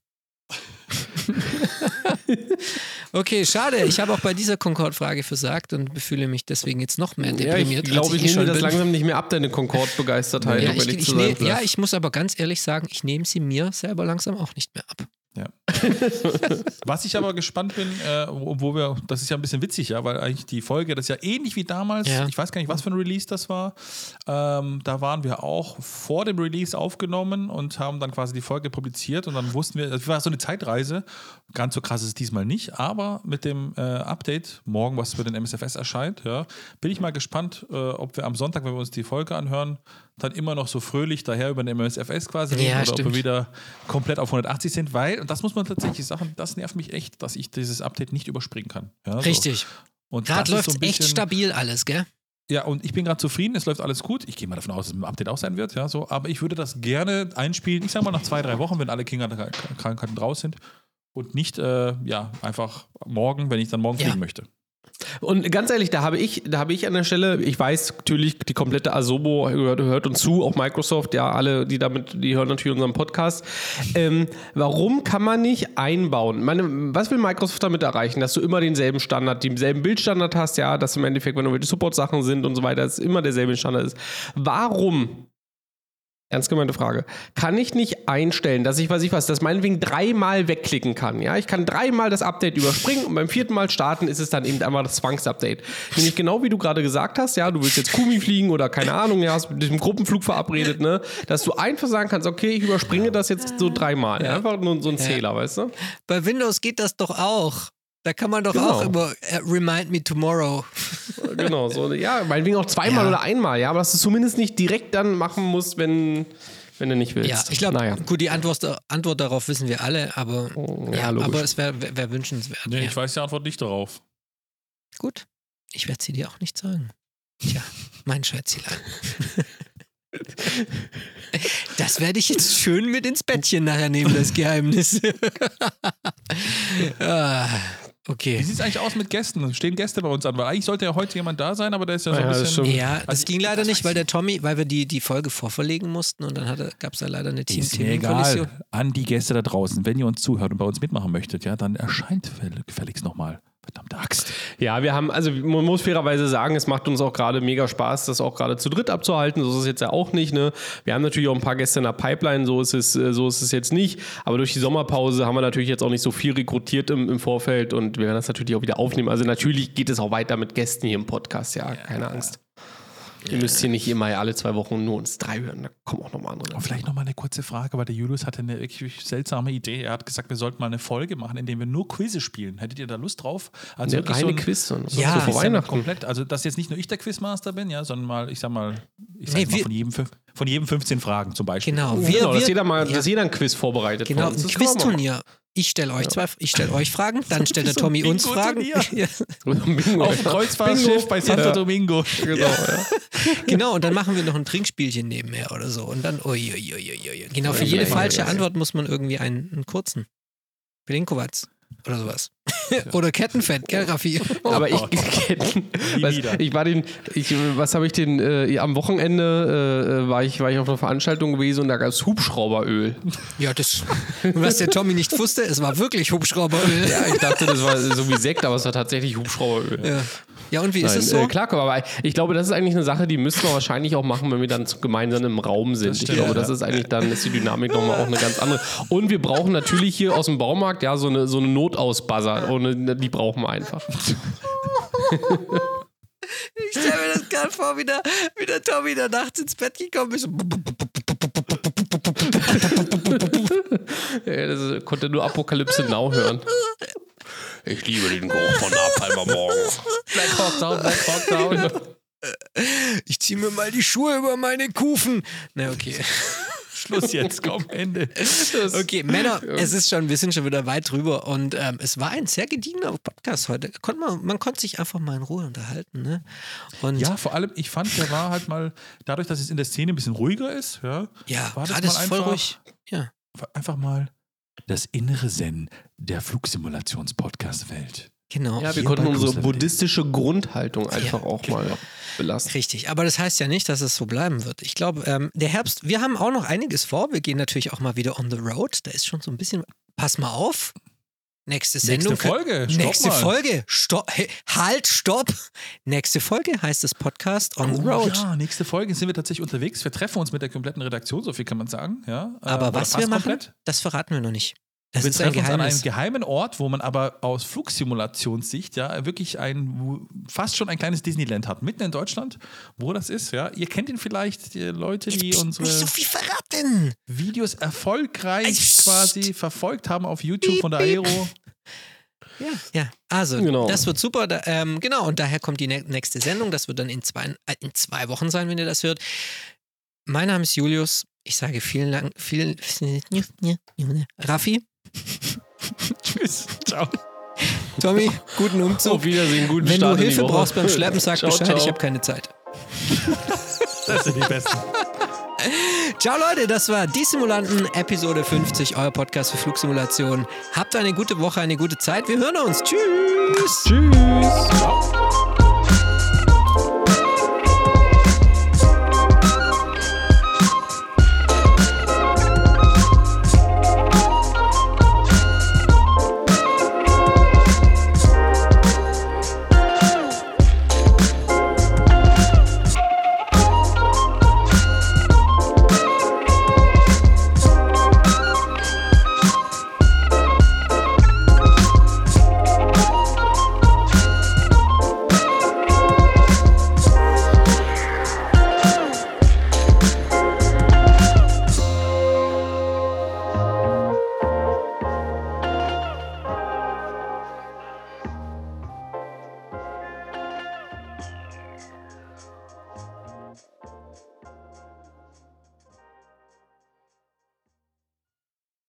Okay, schade. Ich habe auch bei dieser Concorde-Frage versagt und fühle mich deswegen jetzt noch mehr Ja, deprimiert. ich glaube, ich eh nehme das bin. langsam nicht mehr ab, deine Concorde-Begeistertheit, Ja um ich, ich ja, ich muss aber ganz ehrlich sagen, ich nehme sie mir selber langsam auch nicht mehr ab. Ja. Was ich aber gespannt bin, äh, wo wir, das ist ja ein bisschen witzig, ja, weil eigentlich die Folge, das ist ja ähnlich wie damals, Ja. ich weiß gar nicht, was für ein Release das war. Ähm, da waren wir auch vor dem Release aufgenommen und haben dann quasi die Folge publiziert und dann wussten wir, es war so eine Zeitreise. Ganz so krass ist es diesmal nicht, aber mit dem äh, Update morgen, was für den MSFS erscheint, ja, bin ich mal gespannt, äh, ob wir am Sonntag, wenn wir uns die Folge anhören, dann immer noch so fröhlich daher über den MSFS quasi reden Ja, oder ob stimmt. wir wieder komplett auf 180 sind, weil, und das muss man tatsächlich sagen, das nervt mich echt, dass ich dieses Update nicht überspringen kann. Ja, so. Richtig. Und Gerade läuft so es ein echt stabil alles, gell? Ja, und ich bin gerade zufrieden, es läuft alles gut. Ich gehe mal davon aus, dass es im Update auch sein wird, ja, so. Aber ich würde das gerne einspielen, ich sag mal nach zwei, drei Wochen, wenn alle Kinderkrankheiten raus sind. Und nicht, äh, ja, einfach morgen, wenn ich dann morgen Ja. fliegen möchte. Und ganz ehrlich, da habe ich, da habe ich an der Stelle, ich weiß natürlich, die komplette Asobo hört, hört uns zu, auch Microsoft, ja, alle, die damit, die hören natürlich unseren Podcast. Ähm, warum kann man nicht einbauen? Meine, was will Microsoft damit erreichen? Dass du immer denselben Standard, denselben Bildstandard hast, ja, dass im Endeffekt, wenn irgendwelche Support-Sachen sind und so weiter, es immer derselbe Standard ist. Warum Ernst gemeinte Frage. Kann ich nicht einstellen, dass ich, weiß ich was, das meinetwegen dreimal wegklicken kann? Ja, ich kann dreimal das Update überspringen und beim vierten Mal starten ist es dann eben einmal das Zwangsupdate. Nämlich genau wie du gerade gesagt hast, ja, du willst jetzt Kumi fliegen oder keine Ahnung, ja, hast mit diesem Gruppenflug verabredet, ne, dass du einfach sagen kannst, okay, ich überspringe das jetzt so dreimal. Ja. Einfach nur so ein Zähler, weißt du? Bei Windows geht das doch auch. Da kann man doch Genau. auch immer äh, Remind Me Tomorrow. Genau, so, ja, meinetwegen auch zweimal Ja. oder einmal, ja, aber dass du zumindest nicht direkt dann machen musst, wenn, wenn du nicht willst. Ja, ich glaube, naja. gut, die Antwort, Antwort darauf wissen wir alle, aber, ja, ja, logisch. aber es wäre wär, wär wünschenswert. Nee, ja. ich weiß die Antwort nicht darauf. Gut, ich werde sie dir auch nicht sagen. Tja, mein Schätzelein. Das werde ich jetzt schön mit ins Bettchen nachher nehmen, das Geheimnis. ah, Wie okay. sieht es eigentlich aus mit Gästen? Stehen Gäste bei uns an? Weil eigentlich sollte ja heute jemand da sein, aber der ist ja so Ja, ein das bisschen. stimmt. Ja, das Also, ging leider das nicht, weil der Tommy, weil wir die, die Folge vorverlegen mussten und dann gab es da leider eine Team Ist mir egal. An die Gäste da draußen, wenn ihr uns zuhört und bei uns mitmachen möchtet, ja, dann erscheint fäll- gefälligst nochmal. Verdammte Axt. Ja, wir haben, also man muss fairerweise sagen, es macht uns auch gerade mega Spaß, das auch gerade zu dritt abzuhalten. So ist es jetzt ja auch nicht. Ne? Wir haben natürlich auch ein paar Gäste in der Pipeline, so ist es, äh, so ist es jetzt nicht. Aber durch die Sommerpause haben wir natürlich jetzt auch nicht so viel rekrutiert im, im Vorfeld und wir werden das natürlich auch wieder aufnehmen. Also natürlich geht es auch weiter mit Gästen hier im Podcast, ja, keine Angst. Ihr müsst hier nicht immer alle zwei Wochen nur uns drei hören, da kommen auch nochmal andere. Und vielleicht nochmal eine kurze Frage, weil der Julius hatte eine wirklich seltsame Idee. Er hat gesagt, wir sollten mal eine Folge machen, in der wir nur Quizze spielen. Hättet ihr da Lust drauf? Also Eine wirklich reine ein- Quiz, so Ja, so ist vor ja Weihnachten. komplett. Also, dass jetzt nicht nur ich der Quizmaster bin, ja, sondern mal, ich sag mal, ich sag Nee, mal wir- von, jedem, fünf- von jedem 15 Fragen zum Beispiel. Genau, wir, genau, wir, dass jeder mal, ja, dass jeder ein Quiz vorbereitet. genau, von uns. ein wir. Quizturnier. Ich stelle euch zwei, ich stelle euch Fragen, dann stellt der So Tommy uns Fragen. Ja. Auf dem Kreuzfahrtschiff bei Santo Ja. Domingo. Genau, ja. genau, und dann machen wir noch ein Trinkspielchen nebenher oder so. Und dann, ui, ui, ui, ui, ui. Genau, für Ja, jede ja, falsche ja, ja. Antwort muss man irgendwie einen, einen kurzen. Belinkowatz oder sowas. oder Kettenfett, gell, Raffi? Aber ich, was, wieder. ich war den, ich, was habe ich denn, äh, am Wochenende äh, war, ich, war ich auf einer Veranstaltung gewesen und da gab es Hubschrauberöl. Ja, das. Was der Tommy nicht wusste, es war wirklich Hubschrauberöl. Ja, ich dachte, das war so wie Sekt, aber es war tatsächlich Hubschrauberöl. Ja. Ja, und wie ist Nein, es so? Äh, klar, aber ich glaube, das ist eigentlich eine Sache, die müssen wir wahrscheinlich auch machen, wenn wir dann gemeinsam im Raum sind. Ich stimmt, glaube, ja. das ist eigentlich dann, ist die Dynamik nochmal auch eine ganz andere. Und wir brauchen natürlich hier aus dem Baumarkt ja so eine, so eine Notausbuzzer. Ohne, die brauchen wir einfach. Ich stelle mir das gerade vor, wie der, wie der Tommy da nachts ins Bett gekommen ist. Ja, das konnte nur Apokalypse Now hören. Ich liebe den Geruch von Napalm am Morgen. Black Hawk Down, Black Hawk Down. Ich ziehe mir mal die Schuhe über meine Kufen. Na, okay. Schluss jetzt, komm, Ende. Okay, Männer, es ist schon, wir sind schon wieder weit drüber und ähm, es war ein sehr gediegener Podcast heute. Konnte man, man konnte sich einfach mal in Ruhe unterhalten, ne? Und Ja, vor allem, ich fand, der war halt mal, dadurch, dass es in der Szene ein bisschen ruhiger ist, ja, ja war das gerade mal ist voll einfach- ruhig. Ja. einfach mal das innere Zen der Flugsimulations-Podcast-Welt. Genau. Ja, wir konnten unsere buddhistische Grundhaltung einfach Ja, auch mal belassen. Richtig, aber das heißt ja nicht, dass es so bleiben wird. Ich glaube, ähm, der Herbst, wir haben auch noch einiges vor. Wir gehen natürlich auch mal wieder on the road. Da ist schon so ein bisschen, pass mal auf. Nächste Sendung. Nächste Folge, stopp Nächste mal. Folge. Stopp. Hey, halt, stopp. Nächste Folge heißt das Podcast on the Oh, road. ja, nächste Folge sind wir tatsächlich unterwegs. Wir treffen uns mit der kompletten Redaktion, so viel kann man sagen. Ja, Äh, Aber oder was wir machen, komplett. das verraten wir noch nicht. Das wir ist ein treffen uns an einem geheimen Ort, wo man aber aus Flugsimulationssicht ja wirklich ein fast schon ein kleines Disneyland hat, mitten in Deutschland. Wo das ist, ja. Ihr kennt ihn vielleicht, die Leute, die Psst, unsere Nicht so viel verraten. Videos erfolgreich Psst. quasi verfolgt haben auf YouTube von der Piep, piep. Aero. Ja, ja. Also, Genau. das wird super. Da, ähm, genau, und daher kommt die nä- nächste Sendung. Das wird dann in zwei, äh, in zwei Wochen sein, wenn ihr das hört. Mein Name ist Julius. Ich sage vielen Dank. Vielen, Raffi, Tschüss. Ciao. Tommy, guten Umzug. Auf Wiedersehen, guten Wenn Start du in die Hilfe brauchst beim Schleppen, sag Ciao, Bescheid. ciao. Ich habe keine Zeit. Das sind die Besten. Ciao Leute, das war Die Simulanten, Episode 50, euer Podcast für Flugsimulation. Habt eine gute Woche, eine gute Zeit. Wir hören uns. Tschüss. Tschüss. Ciao.